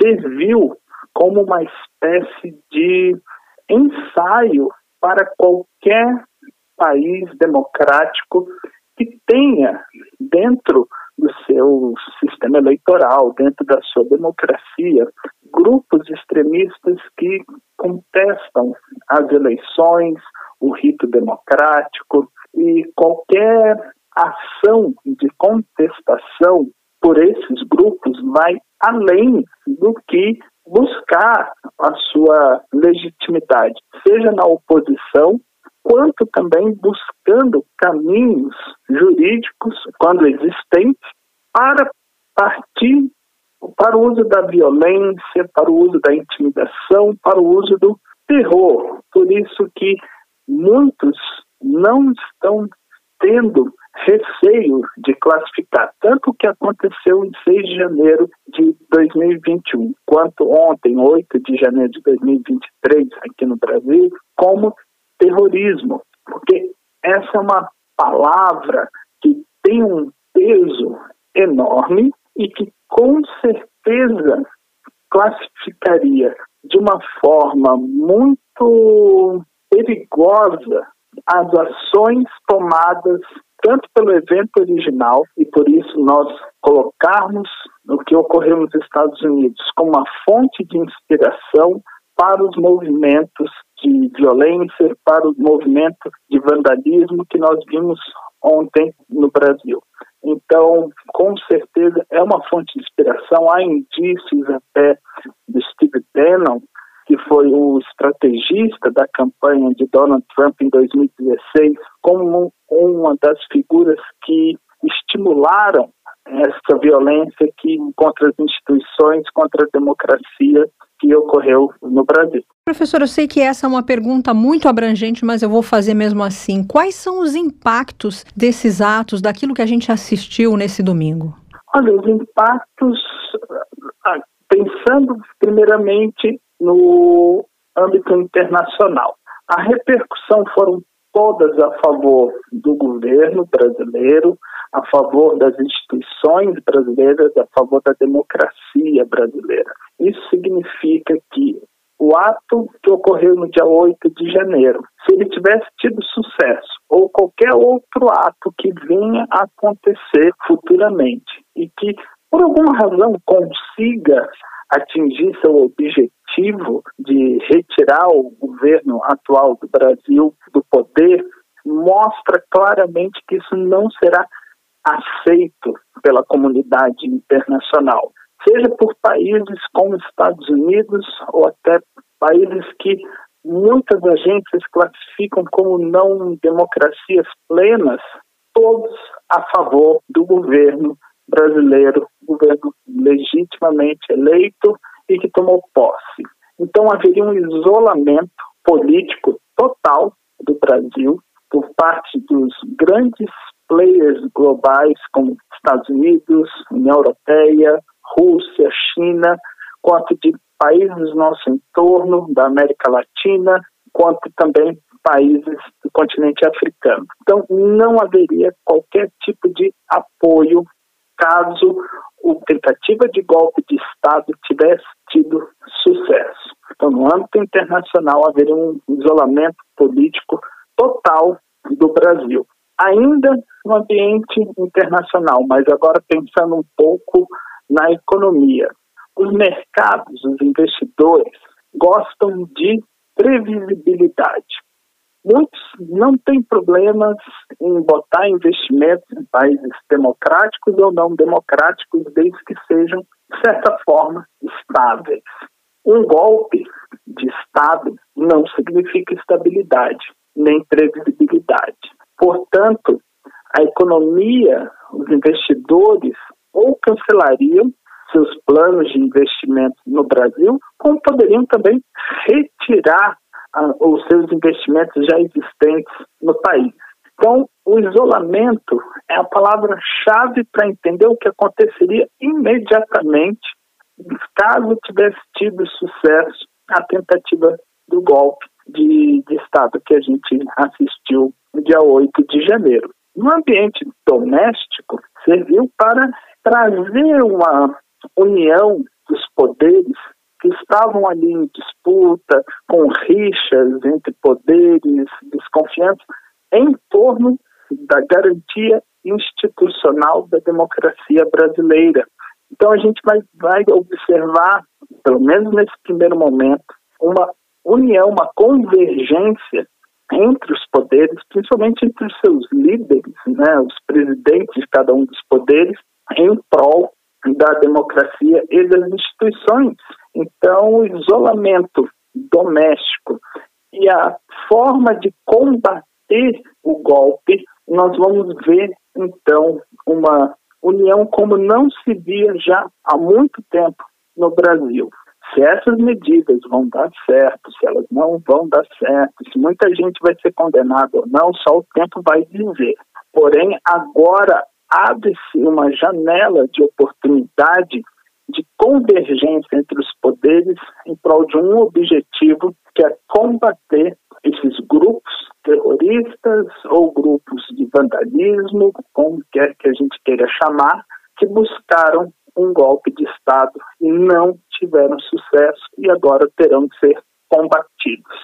serviu como uma espécie de ensaio para qualquer país democrático que tenha dentro do seu sistema eleitoral, dentro da sua democracia, grupos extremistas que contestam as eleições, o rito democrático e qualquer ação de contestação por esses grupos vai além do que buscar a sua legitimidade, seja na oposição, quanto também buscando caminhos jurídicos, quando existentes, para partir para o uso da violência, para o uso da intimidação, para o uso do terror. Por isso que muitos não estão tendo receio de classificar tanto o que aconteceu em 6 de janeiro de 2021, quanto ontem, 8 de janeiro de 2023, aqui no Brasil, como terrorismo. Porque essa é uma palavra que tem um peso enorme e que com certeza classificaria de uma forma muito perigosa as ações tomadas tanto pelo evento original e por isso nós colocarmos o que ocorreu nos Estados Unidos como uma fonte de inspiração para os movimentos de violência, para o movimento de vandalismo que nós vimos ontem no Brasil. Então, com certeza, é uma fonte de inspiração. Há indícios até de Steve Bannon, que foi o estrategista da campanha de Donald Trump em 2016, como uma das figuras que estimularam essa violência que contra as instituições, contra a democracia que ocorreu no Brasil. Professor, eu sei que essa é uma pergunta muito abrangente, mas eu vou fazer mesmo assim. Quais são os impactos desses atos, daquilo que a gente assistiu nesse domingo? Olha, os impactos, ah, pensando primeiramente no âmbito internacional. A repercussão foram todas a favor do governo brasileiro, a favor das instituições brasileiras, a favor da democracia brasileira. Isso significa que o ato que ocorreu no dia 8 de janeiro, se ele tivesse tido sucesso, ou qualquer outro ato que venha a acontecer futuramente, e que por alguma razão consiga atingir seu objetivo de retirar o governo atual do Brasil do poder, mostra claramente que isso não será aceito pela comunidade internacional, seja por países como Estados Unidos ou até países que muitas agências classificam como não democracias plenas, todos a favor do governo brasileiro, governo legitimamente eleito e que tomou posse. Então haveria um isolamento político total do Brasil por parte dos grandes players globais como Estados Unidos, União Europeia, Rússia, China, quanto de países do nosso entorno, da América Latina, quanto também países do continente africano. Então, não haveria qualquer tipo de apoio caso a tentativa de golpe de Estado tivesse tido sucesso. Então, no âmbito internacional, haveria um isolamento político total do Brasil. Ainda no ambiente internacional, mas agora pensando um pouco na economia. Os mercados, os investidores, gostam de previsibilidade. Muitos não têm problemas em botar investimentos em países democráticos ou não democráticos, desde que sejam, de certa forma, estáveis. Um golpe de Estado não significa estabilidade, nem previsibilidade. Portanto, a economia, os investidores ou cancelariam seus planos de investimento no Brasil, como poderiam também retirar os seus investimentos já existentes no país. Então, o isolamento é a palavra-chave para entender o que aconteceria imediatamente caso tivesse tido sucesso a tentativa do golpe de, de Estado que a gente assistiu no dia 8 de janeiro. No ambiente doméstico, serviu para trazer uma união dos poderes que estavam ali em disputa, com rixas entre poderes, desconfiança, em torno da garantia institucional da democracia brasileira. Então a gente vai, vai observar, pelo menos nesse primeiro momento, uma união, uma convergência entre os poderes, principalmente entre os seus líderes, né, os presidentes de cada um dos poderes, em prol da democracia e das instituições. Então, o isolamento doméstico e a forma de combater o golpe, nós vamos ver, então, uma união como não se via já há muito tempo no Brasil. Se essas medidas vão dar certo, se elas não vão dar certo, se muita gente vai ser condenada ou não, só o tempo vai dizer. Porém, agora abre-se uma janela de oportunidade de convergência entre os poderes em prol de um objetivo que é combater esses grupos terroristas ou grupos de vandalismo, como quer que a gente queira chamar, que buscaram um golpe de Estado e não tiveram sucesso e agora terão de ser combatidos.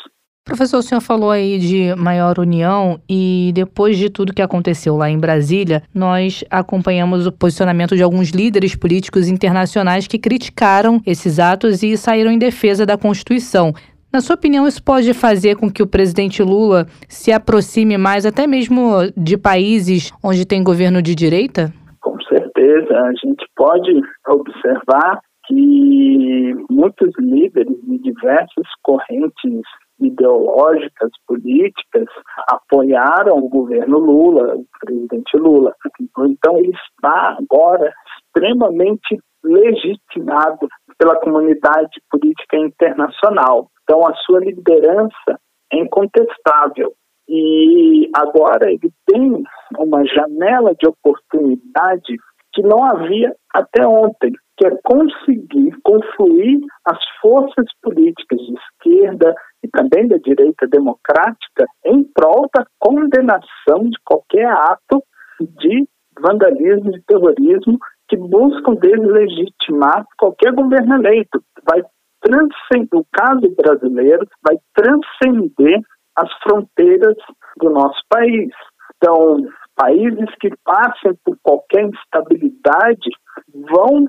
Professor, o senhor falou aí de maior união e depois de tudo que aconteceu lá em Brasília, nós acompanhamos o posicionamento de alguns líderes políticos internacionais que criticaram esses atos e saíram em defesa da Constituição. Na sua opinião, isso pode fazer com que o presidente Lula se aproxime mais até mesmo de países onde tem governo de direita? Com certeza. A gente pode observar que muitos líderes de diversas correntes ideológicas, políticas, apoiaram o governo Lula, o presidente Lula. Então, ele está agora extremamente legitimado pela comunidade política internacional. Então, a sua liderança é incontestável. E agora ele tem uma janela de oportunidade que não havia até ontem, que é conseguir confluir as forças políticas de esquerda e também da direita democrática em prol da condenação de qualquer ato de vandalismo, de terrorismo que buscam deslegitimar qualquer governo eleito. Vai transcender, o caso brasileiro vai transcender as fronteiras do nosso país. Então, países que passem por qualquer instabilidade vão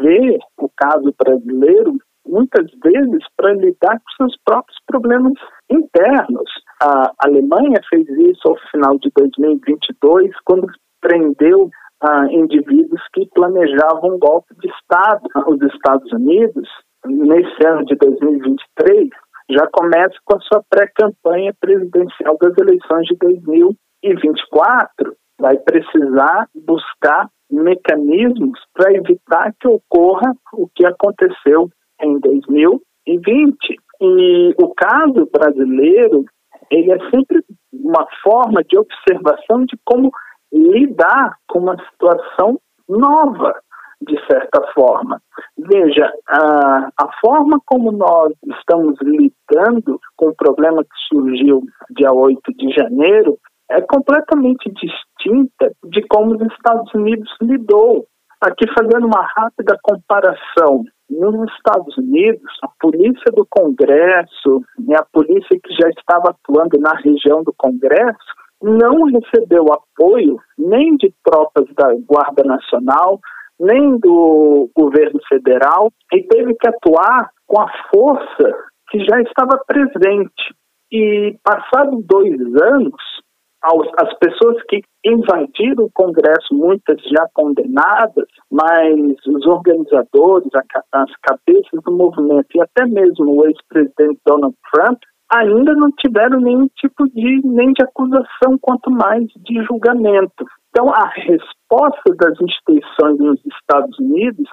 ver o caso brasileiro muitas vezes para lidar com seus próprios problemas internos. A Alemanha fez isso ao final de 2022, quando prendeu ah, indivíduos que planejavam um golpe de Estado. Os Estados Unidos, nesse ano de 2023, já começa com a sua pré-campanha presidencial das eleições de 2024. Vai precisar buscar mecanismos para evitar que ocorra o que aconteceu em 2020. E o caso brasileiro, ele é sempre uma forma de observação de como lidar com uma situação nova, de certa forma. Veja, a, a forma como nós estamos lidando com o problema que surgiu dia 8 de janeiro é completamente distinta de como os Estados Unidos lidou. Aqui fazendo uma rápida comparação, nos Estados Unidos, a polícia do Congresso e a polícia que já estava atuando na região do Congresso não recebeu apoio nem de tropas da Guarda Nacional, nem do governo federal, e teve que atuar com a força que já estava presente. E, passados dois anos, as pessoas que invadiram o Congresso, muitas já condenadas, mas os organizadores, as cabeças do movimento e até mesmo o ex-presidente Donald Trump ainda não tiveram nenhum tipo de nem de acusação, quanto mais de julgamento. Então, a resposta das instituições nos Estados Unidos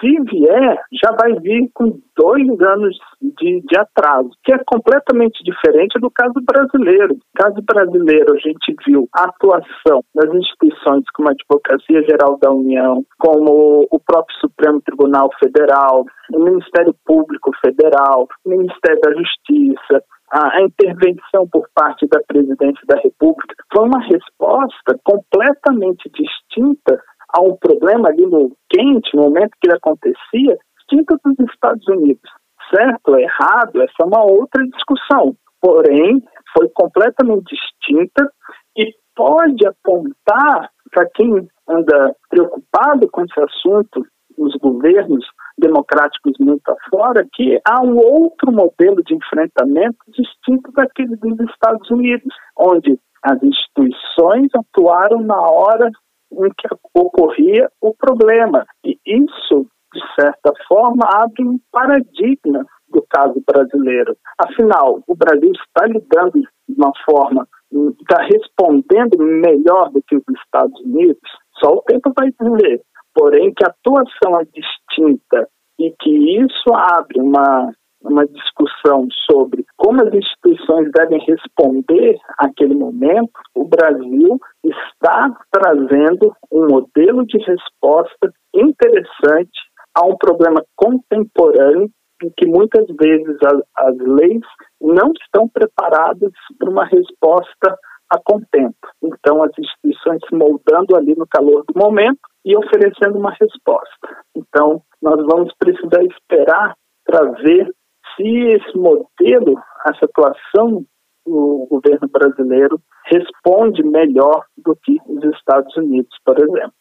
se vier, já vai vir com dois anos de, de, atraso, que é completamente diferente do caso brasileiro. No caso brasileiro, a gente viu a atuação das instituições como a Advocacia Geral da União, como o próprio Supremo Tribunal Federal, o Ministério Público Federal, o Ministério da Justiça, a, intervenção por parte da presidência da República foi uma resposta completamente distinta a um problema ali no quente, no momento que ele acontecia, distinta dos Estados Unidos. Certo ou errado, essa é uma outra discussão. Porém, foi completamente distinta e pode apontar para quem anda preocupado com esse assunto, os governos democráticos muito afora, que há um outro modelo de enfrentamento distinto daquele dos Estados Unidos, onde as instituições atuaram na hora em que ocorria o problema. E isso, de certa forma, abre um paradigma do caso brasileiro. Afinal, o Brasil está lidando de uma forma, está respondendo melhor do que os Estados Unidos? Só o tempo vai dizer. Porém, que a atuação é distinta e que isso abre uma, uma discussão sobre como as instituições devem responder àquele momento, o Brasil está trazendo um modelo de resposta interessante a um problema contemporâneo em que muitas vezes as, as leis não estão preparadas para uma resposta a contento. Então, as instituições se moldando ali no calor do momento e oferecendo uma resposta. Então, nós vamos precisar esperar para ver se esse modelo, essa atuação do governo brasileiro responde melhor do que os Estados Unidos, por exemplo.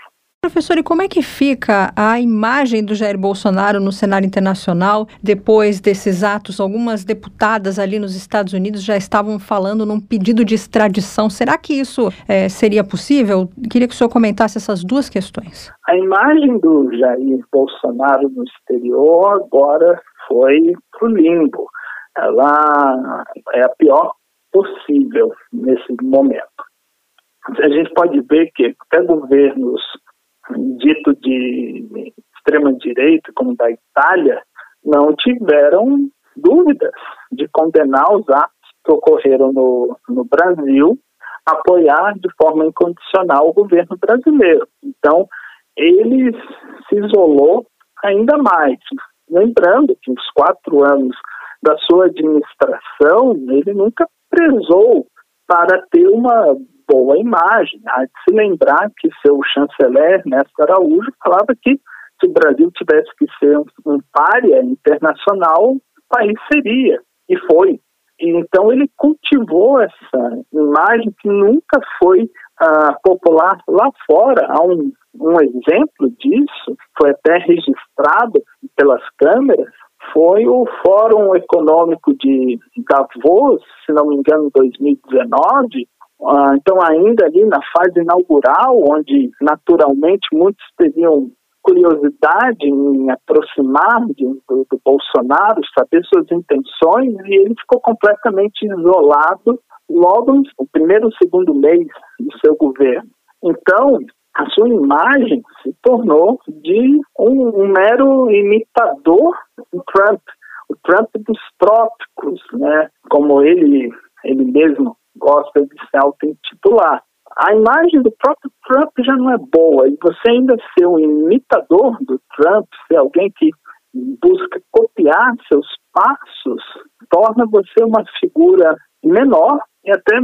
Professor, e como é que fica a imagem do Jair Bolsonaro no cenário internacional depois desses atos? Algumas deputadas ali nos Estados Unidos já estavam falando num pedido de extradição. Será que isso é, seria possível? Queria que o senhor comentasse essas duas questões. A imagem do Jair Bolsonaro no exterior agora foi pro limbo. Ela é a pior possível nesse momento. A gente pode ver que até governos dito de extrema-direita, como da Itália, não tiveram dúvidas de condenar os atos que ocorreram no, no Brasil, apoiar de forma incondicional o governo brasileiro. Então, ele se isolou ainda mais. Lembrando que os quatro anos da sua administração, ele nunca prezou para ter uma boa imagem. Há de se lembrar que seu chanceler, Néstor Araújo, falava que se o Brasil tivesse que ser um, párea internacional, o país seria, e foi. Então ele cultivou essa imagem que nunca foi uh, popular lá fora. Há um, um exemplo disso, foi até registrado pelas câmeras, foi o Fórum Econômico de Davos, se não me engano, em 2019, ah, então, ainda ali na fase inaugural, onde naturalmente muitos teriam curiosidade em aproximar de, do, do, Bolsonaro, saber suas intenções, e ele ficou completamente isolado logo no primeiro segundo mês do seu governo. Então, a sua imagem se tornou de um, um mero imitador do Trump, o Trump dos trópicos, né? como ele, ele mesmo gosta de se auto-intitular. A imagem do próprio Trump já não é boa, e você ainda ser um imitador do Trump, ser alguém que busca copiar seus passos, torna você uma figura menor e até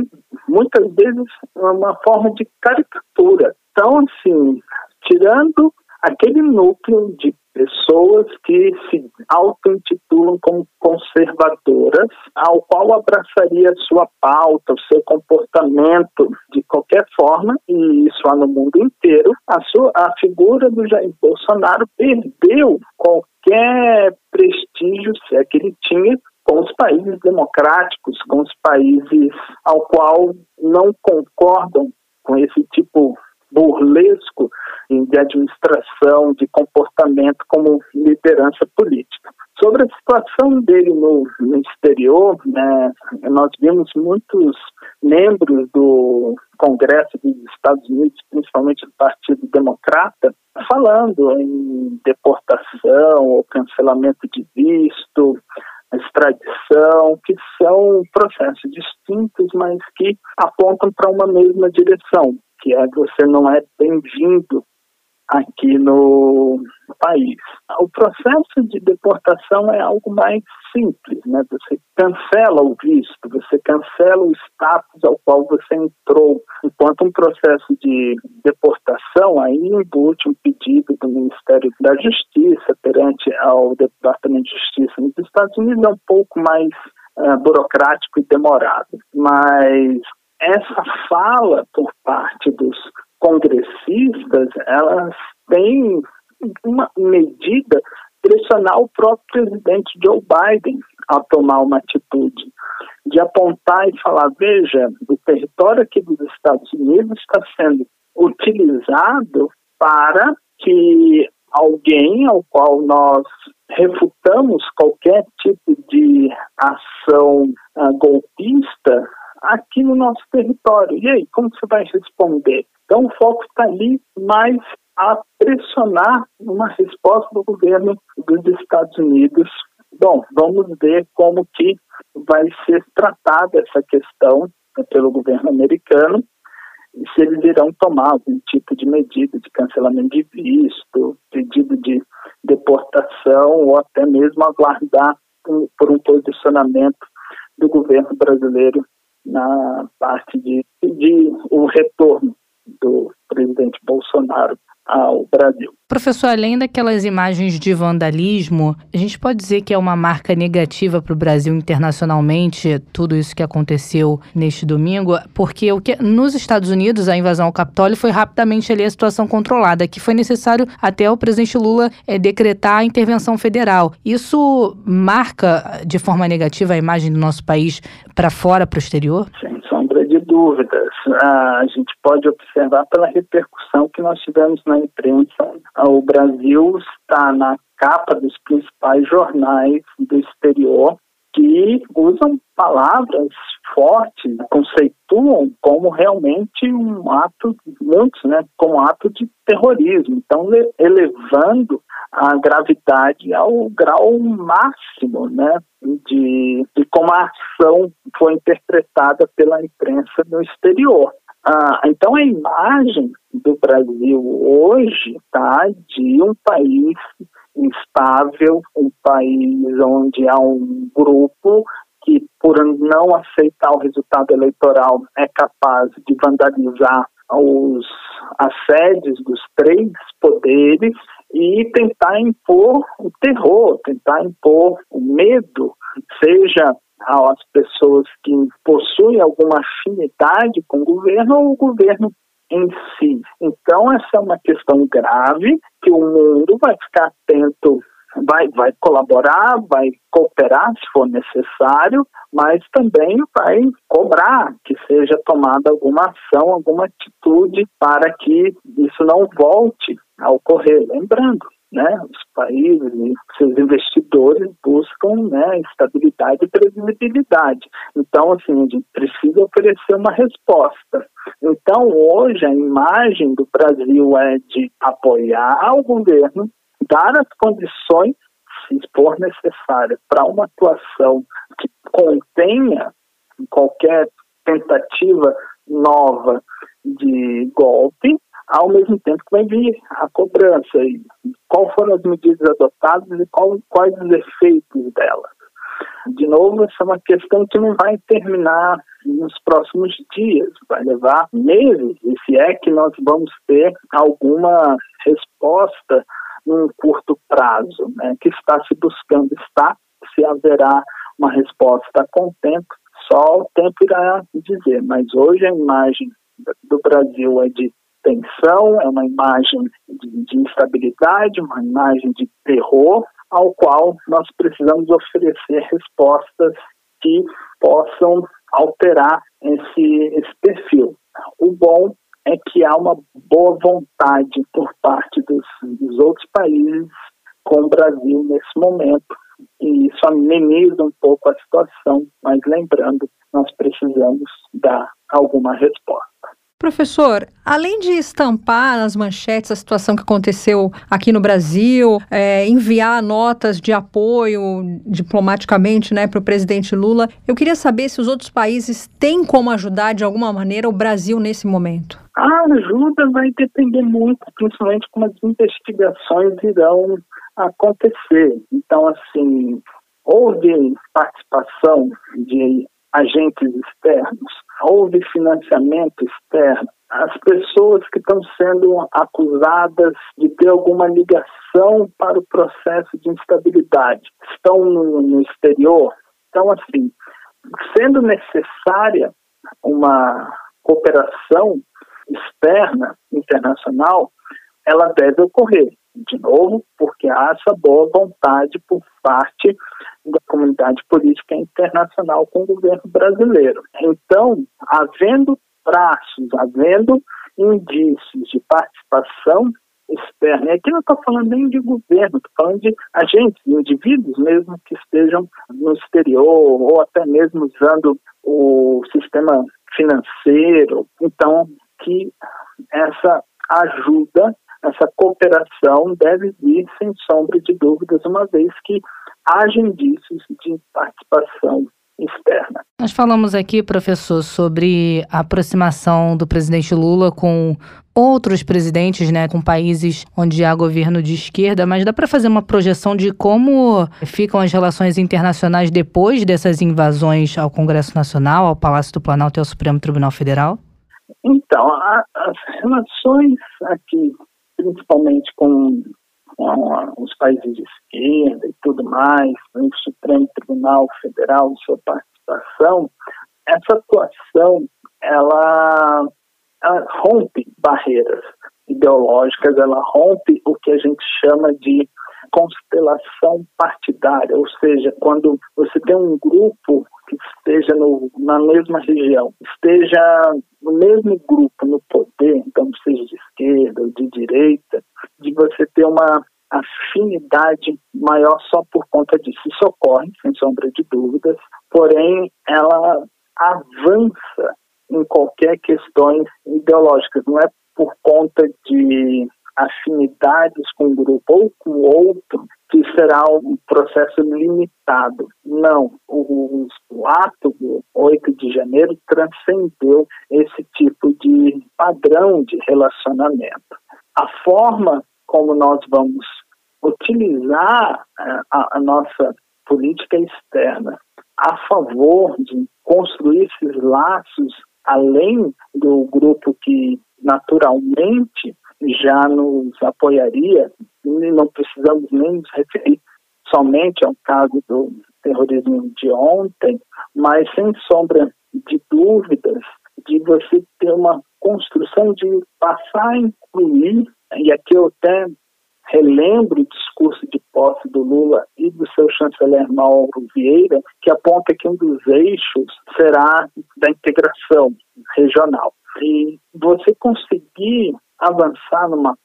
muitas vezes uma forma de caricatura. Então, assim, tirando aquele núcleo de pessoas que se auto-intitulam como conservadoras, ao qual abraçaria sua pauta, o seu comportamento de qualquer forma, e isso há no mundo inteiro, a, sua, a figura do Jair Bolsonaro perdeu qualquer prestígio, se é que ele tinha, com os países democráticos, com os países ao qual não concordam com esse tipo burlesco de administração, de comportamento como liderança política. Sobre a situação dele no, no exterior, né, nós vimos muitos membros do Congresso dos Estados Unidos, principalmente do Partido Democrata, falando em deportação ou cancelamento de visto, extradição, que são processos distintos, mas que apontam para uma mesma direção, que é você não é bem-vindo aqui no país. O processo de deportação é algo mais simples, né? Você cancela o visto, você cancela o status ao qual você entrou, enquanto um processo de deportação aí embute um pedido do Ministério da Justiça perante ao Departamento de Justiça nos Estados Unidos é um pouco mais uh, burocrático e demorado, mas essa fala por parte dos congressistas, elas têm uma medida pressionar o próprio presidente Joe Biden a tomar uma atitude de apontar e falar, veja, o território aqui dos Estados Unidos está sendo utilizado para que alguém ao qual nós refutamos qualquer tipo de ação uh, golpista aqui no nosso território. E aí, como você vai responder? Então, o foco está ali mais a pressionar uma resposta do governo dos Estados Unidos. Bom, vamos ver como que vai ser tratada essa questão pelo governo americano e se eles irão tomar algum tipo de medida de cancelamento de visto, pedido de deportação ou até mesmo aguardar por um posicionamento do governo brasileiro na parte de pedir o retorno do presidente Bolsonaro ao Brasil. Professor, além daquelas imagens de vandalismo, a gente pode dizer que é uma marca negativa para o Brasil internacionalmente, tudo isso que aconteceu neste domingo, porque o que nos Estados Unidos a invasão ao Capitólio foi rapidamente ali a situação controlada, que foi necessário até o presidente Lula é, decretar a intervenção federal. Isso marca de forma negativa a imagem do nosso país para fora, para o exterior? Sombra de dúvidas. A gente pode observar pela repercussão que nós tivemos na imprensa o Brasil está na capa dos principais jornais do exterior que usam palavras fortes, conceituam como realmente um ato, muitos, né, como ato de terrorismo. Então, elevando a gravidade ao grau máximo, né, de, de como a ação foi interpretada pela imprensa no exterior. Ah, então a imagem do Brasil hoje tá de um país instável, um país onde há um grupo que, por não aceitar o resultado eleitoral, é capaz de vandalizar os assédios dos três poderes e tentar impor o terror, tentar impor o medo, seja às pessoas que possuem alguma afinidade com o governo ou o governo em si. Então, essa é uma questão grave que o mundo vai ficar atento, vai, vai colaborar, vai cooperar se for necessário, mas também vai cobrar que seja tomada alguma ação, alguma atitude para que isso não volte a ocorrer. Lembrando, né, os países e seus investidores buscam né, estabilidade e previsibilidade. Então, assim, a gente precisa oferecer uma resposta. Então, hoje, a imagem do Brasil é de apoiar o governo, dar as condições, se for necessário, para uma atuação que contenha qualquer tentativa nova de golpe, ao mesmo tempo que vai vir a cobrança. E qual foram as medidas adotadas e qual, quais os efeitos delas. De novo, essa é uma questão que não vai terminar nos próximos dias, vai levar meses, e se é que nós vamos ter alguma resposta num curto prazo, né, que está se buscando estar, se haverá uma resposta com tempo, só o tempo irá dizer, mas hoje a imagem do Brasil é de tensão, é uma imagem de, de instabilidade, uma imagem de terror, ao qual nós precisamos oferecer respostas que possam alterar esse, esse perfil. O bom é que há uma boa vontade por parte dos, dos outros países com o Brasil nesse momento. E isso ameniza um pouco a situação, mas lembrando, nós precisamos dar alguma resposta. Professor, além de estampar nas manchetes a situação que aconteceu aqui no Brasil, é, enviar notas de apoio diplomaticamente né, para o presidente Lula, eu queria saber se os outros países têm como ajudar de alguma maneira o Brasil nesse momento. A ajuda vai depender muito, principalmente como as investigações irão acontecer. Então, assim, houve participação de agentes externos, houve financiamento externo, as pessoas que estão sendo acusadas de ter alguma ligação para o processo de instabilidade estão no, no exterior. Então, assim, sendo necessária uma cooperação externa, internacional, ela deve ocorrer. De novo, porque há essa boa vontade por parte da comunidade política internacional com o governo brasileiro. Então, havendo traços, havendo indícios de participação externa. E aqui não estou falando nem de governo, estou falando de agentes, indivíduos mesmo que estejam no exterior ou até mesmo usando o sistema financeiro. Então, que essa ajuda, essa cooperação deve vir sem sombra de dúvidas, uma vez que haja indícios de participação externa. Nós falamos aqui, professor, sobre a aproximação do presidente Lula com outros presidentes, né, com países onde há governo de esquerda, mas dá para fazer uma projeção de como ficam as relações internacionais depois dessas invasões ao Congresso Nacional, ao Palácio do Planalto e ao Supremo Tribunal Federal? Então, a, as relações aqui, principalmente com os países de esquerda e tudo mais, o Supremo Tribunal Federal, sua participação, essa atuação, ela, ela rompe barreiras ideológicas, ela rompe o que a gente chama de constelação partidária, ou seja, quando você tem um grupo que esteja no, na mesma região, esteja no mesmo grupo no poder, então seja de esquerda ou de direita, de você ter uma afinidade maior só por conta disso. Isso ocorre, sem sombra de dúvidas, porém ela avança em qualquer questões ideológicas, não é por conta de afinidades com um grupo ou com outro que será um processo limitado. Não, o, o ato do 8 de janeiro transcendeu esse tipo de padrão de relacionamento. A forma como nós vamos utilizar eh, a, a nossa política externa a favor de construir esses laços além do grupo que naturalmente já nos apoiaria, e não precisamos nem nos referir somente ao caso do terrorismo de ontem, mas sem sombra de dúvidas de você ter uma construção de passar a incluir, e aqui eu até relembro o discurso de posse do Lula e do seu chanceler Mauro Vieira, que aponta que um dos eixos será da integração regional. E você conseguir avançar numa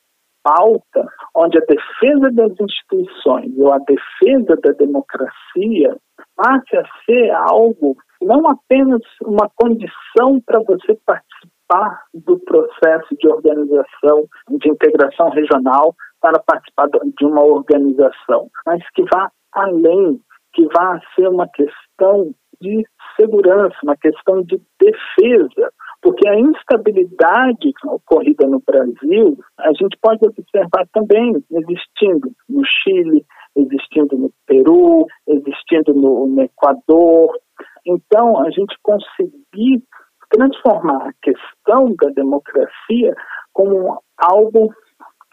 pauta onde a defesa das instituições ou a defesa da democracia passe a ser algo não apenas uma condição para você participar do processo de organização, de integração regional, para participar de uma organização, mas que vá além, que vá ser uma questão de segurança, uma questão de defesa, porque a instabilidade ocorrida no Brasil, a gente pode observar também existindo no Chile, existindo no Peru, existindo no, no Equador. Então, a gente conseguir transformar a questão da democracia como algo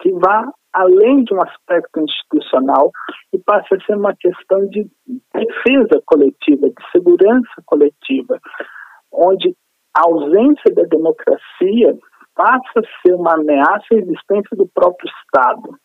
que vá além de um aspecto institucional e passa a ser uma questão de defesa coletiva, de segurança coletiva, onde a ausência da democracia passa a ser uma ameaça à existência do próprio Estado.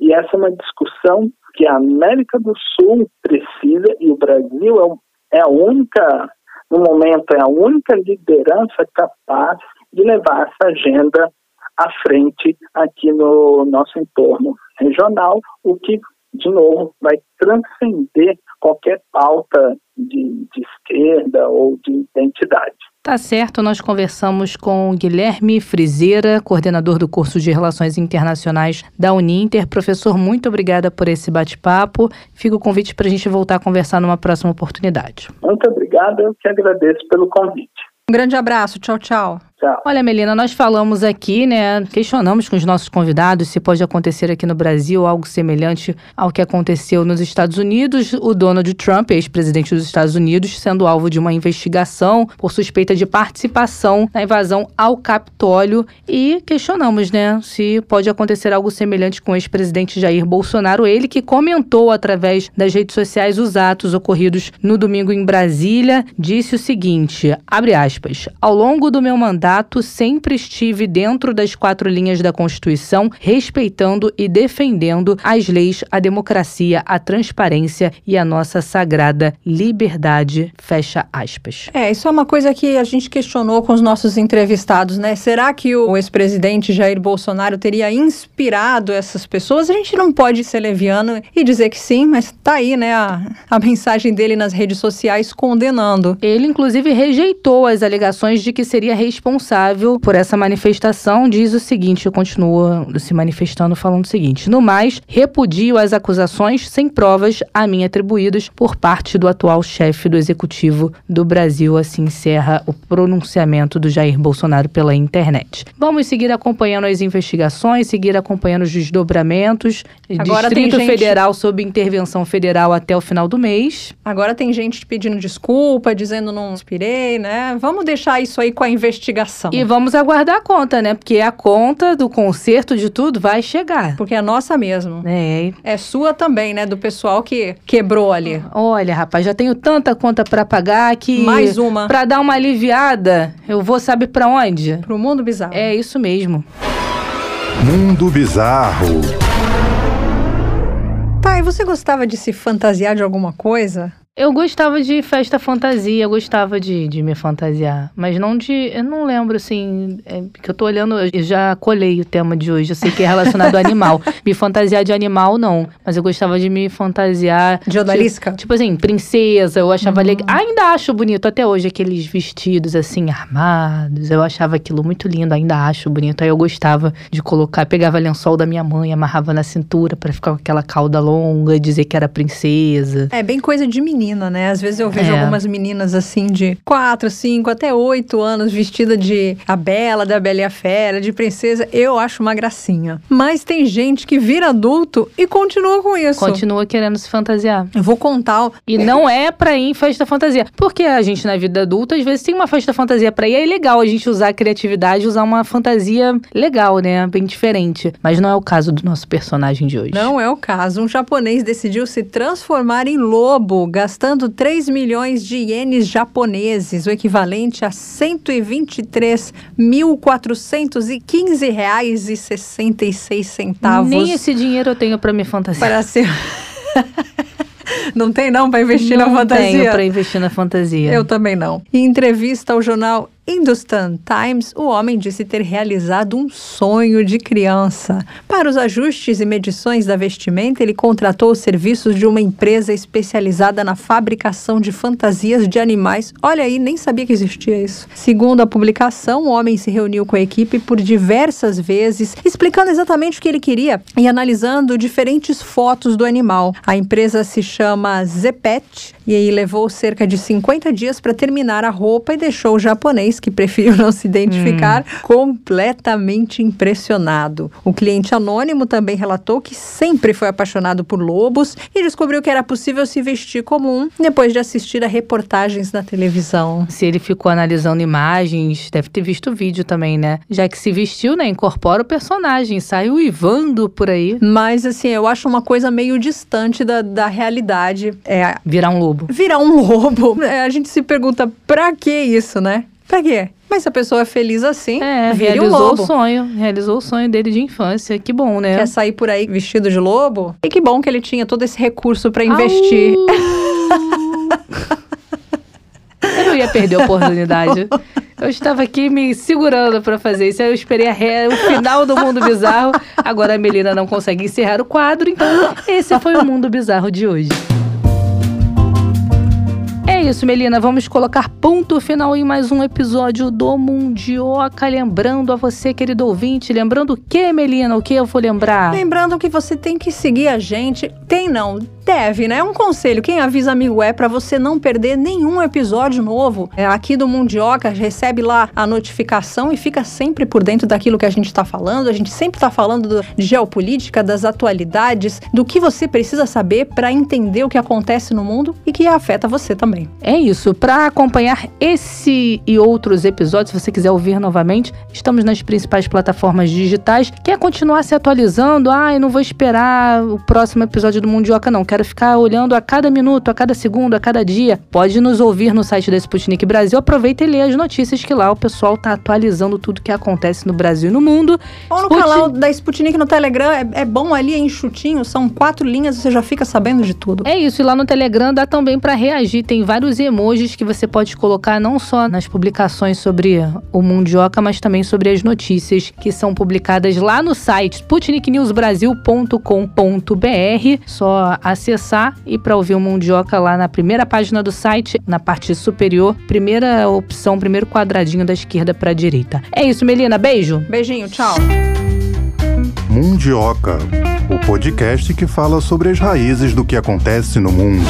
E essa é uma discussão que a América do Sul precisa e o Brasil é, é a única, no momento, é a única liderança capaz de levar essa agenda à frente aqui no nosso entorno regional, o que, de novo, vai transcender qualquer pauta de, de esquerda ou de identidade. Tá certo, nós conversamos com Guilherme Frizeira, coordenador do curso de Relações Internacionais da Uninter. Professor, muito obrigada por esse bate-papo. Fica o convite para a gente voltar a conversar numa próxima oportunidade. Muito obrigada, eu que agradeço pelo convite. Um grande abraço, tchau, tchau. Tchau. Olha, Melina, nós falamos aqui, né? Questionamos com os nossos convidados se pode acontecer aqui no Brasil algo semelhante ao que aconteceu nos Estados Unidos. O Donald Trump, ex-presidente dos Estados Unidos, sendo alvo de uma investigação por suspeita de participação na invasão ao Capitólio. E questionamos, né? Se pode acontecer algo semelhante com o ex-presidente Jair Bolsonaro, ele que comentou através das redes sociais os atos ocorridos no domingo em Brasília, disse o seguinte: abre aspas, ao longo do meu mandato mandato, sempre estive dentro das quatro linhas da Constituição, respeitando e defendendo as leis, a democracia, a transparência e a nossa sagrada liberdade. Fecha aspas. É, isso é uma coisa que a gente questionou com os nossos entrevistados, né? Será que o ex-presidente Jair Bolsonaro teria inspirado essas pessoas? A gente não pode ser leviano e dizer que sim, mas tá aí, né, a, a mensagem dele nas redes sociais condenando. Ele, inclusive, rejeitou as alegações de que seria responsável por essa manifestação. Diz o seguinte: continua se manifestando falando o seguinte: no mais, repudio as acusações sem provas a mim atribuídas por parte do atual chefe do executivo do Brasil. Assim encerra o pronunciamento do Jair Bolsonaro pela internet. Vamos seguir acompanhando as investigações, seguir acompanhando os desdobramentos. Agora Distrito tem gente- Federal sob intervenção federal até o final do mês. Agora tem gente pedindo desculpa, dizendo não inspirei, né? Vamos deixar isso aí com a investigação. E vamos aguardar a conta, né? Porque a conta do conserto de tudo vai chegar. Porque é nossa mesmo. É. É sua também, né? Do pessoal que quebrou ali. Olha, rapaz, já tenho tanta conta pra pagar que. Mais uma. Pra dar uma aliviada, eu vou sabe pra onde? Pro mundo bizarro. É isso mesmo. Mundo Bizarro. Tá, e você gostava de se fantasiar de alguma coisa? Eu gostava de festa fantasia, eu gostava de, de me fantasiar. Mas não de. Eu não lembro, assim. É, porque eu tô olhando. Eu já colei o tema de hoje. Eu sei que é relacionado ao animal. Me fantasiar de animal, não. Mas eu gostava de me fantasiar. De odalisca? Tipo assim, princesa, eu achava legal. Ainda acho bonito até hoje aqueles vestidos assim, armados. Eu achava aquilo muito lindo, ainda acho bonito. Aí eu gostava de colocar, pegava lençol da minha mãe, amarrava na cintura pra ficar com aquela cauda longa, dizer que era princesa. É bem coisa de menina, né? Às vezes eu vejo É. algumas meninas assim de 4, 5, até 8 anos vestida de a Bela, da Bela e a Fera, de princesa. Eu acho uma gracinha. Mas tem gente que vira adulto e continua com isso. Continua querendo se fantasiar. Eu vou contar. o- E não é pra ir em festa fantasia. Porque a gente, na vida adulta, às vezes tem uma festa fantasia pra ir. É legal a gente usar a criatividade, usar uma fantasia legal, né? Bem diferente. Mas não é o caso do nosso personagem de hoje. Não é o caso. Um japonês decidiu se transformar em lobo, gastando 3 milhões de ienes japoneses, o equivalente a 123.415 reais e 66 centavos. Nem esse dinheiro eu tenho pra me fantasiar. para ser. não tem não para investir não na fantasia. tenho pra investir na fantasia. Eu também não. Em entrevista ao jornal Hindustan Times, o homem disse ter realizado um sonho de criança. Para os ajustes e medições da vestimenta, ele contratou os serviços de uma empresa especializada na fabricação de fantasias de animais. Olha aí, nem sabia que existia isso. Segundo a publicação, o homem se reuniu com a equipe por diversas vezes, explicando exatamente o que ele queria e analisando diferentes fotos do animal. A empresa se chama Zepet e aí levou cerca de 50 dias para terminar a roupa e deixou o japonês, que preferiu não se identificar, completamente impressionado. O cliente anônimo também relatou que sempre foi apaixonado por lobos e descobriu que era possível se vestir como um depois de assistir a reportagens na televisão. Se ele ficou analisando imagens, deve ter visto o vídeo também, né? Já que se vestiu, né? Incorpora o personagem, sai uivando por aí. Mas, assim, eu acho uma coisa meio distante da, da realidade. É Virar um lobo. Virar um lobo. É, a gente se pergunta, pra que isso, né? Pra quê? Mas se a pessoa é feliz assim, É, um realizou lobo. o sonho. Realizou o sonho dele de infância. Que bom, né? Quer sair por aí vestido de lobo? E que bom que ele tinha todo esse recurso pra investir. Eu não ia perder a oportunidade. Eu estava aqui me segurando pra fazer isso. Aí eu esperei ré, o final do Mundo Bizarro. Agora a Melina não consegue encerrar o quadro. Então, esse foi o Mundo Bizarro de hoje. É isso, Melina. Vamos colocar ponto final em mais um episódio do Mundioca. Lembrando a você, querido ouvinte, lembrando o que, Melina? O que eu vou lembrar? Lembrando que você tem que seguir a gente. Tem não, deve, né? É um conselho. Quem avisa amigo é para você não perder nenhum episódio novo. É, aqui do Mundioca, recebe lá a notificação e fica sempre por dentro daquilo que a gente tá falando. A gente sempre tá falando do- de geopolítica, das atualidades, do que você precisa saber para entender o que acontece no mundo e que afeta você também. É isso. Para acompanhar esse e outros episódios, se você quiser ouvir novamente, estamos nas principais plataformas digitais. Quer continuar se atualizando? Ai, não vou esperar o próximo episódio do Mundioca, não. Quero quero ficar olhando a cada minuto, a cada segundo, a cada dia. Pode nos ouvir no site da Sputnik Brasil. Aproveita e lê as notícias que lá o pessoal tá atualizando tudo que acontece no Brasil e no mundo. Ou no Sputnik- canal da Sputnik no Telegram, é, é bom ali, é enxutinho, são quatro linhas, você já fica sabendo de tudo. É isso, e lá no Telegram dá também pra reagir. Tem vários emojis que você pode colocar não só nas publicações sobre o Mundioca, mas também sobre as notícias que são publicadas lá no site sputniknewsbrasil.com.br. Só acessar e para ouvir o Mundioca lá na primeira página do site, na parte superior, primeira opção, primeiro quadradinho da esquerda para a direita. É isso, Melina, beijo. Beijinho, tchau. Mundioca, o podcast que fala sobre as raízes do que acontece no mundo.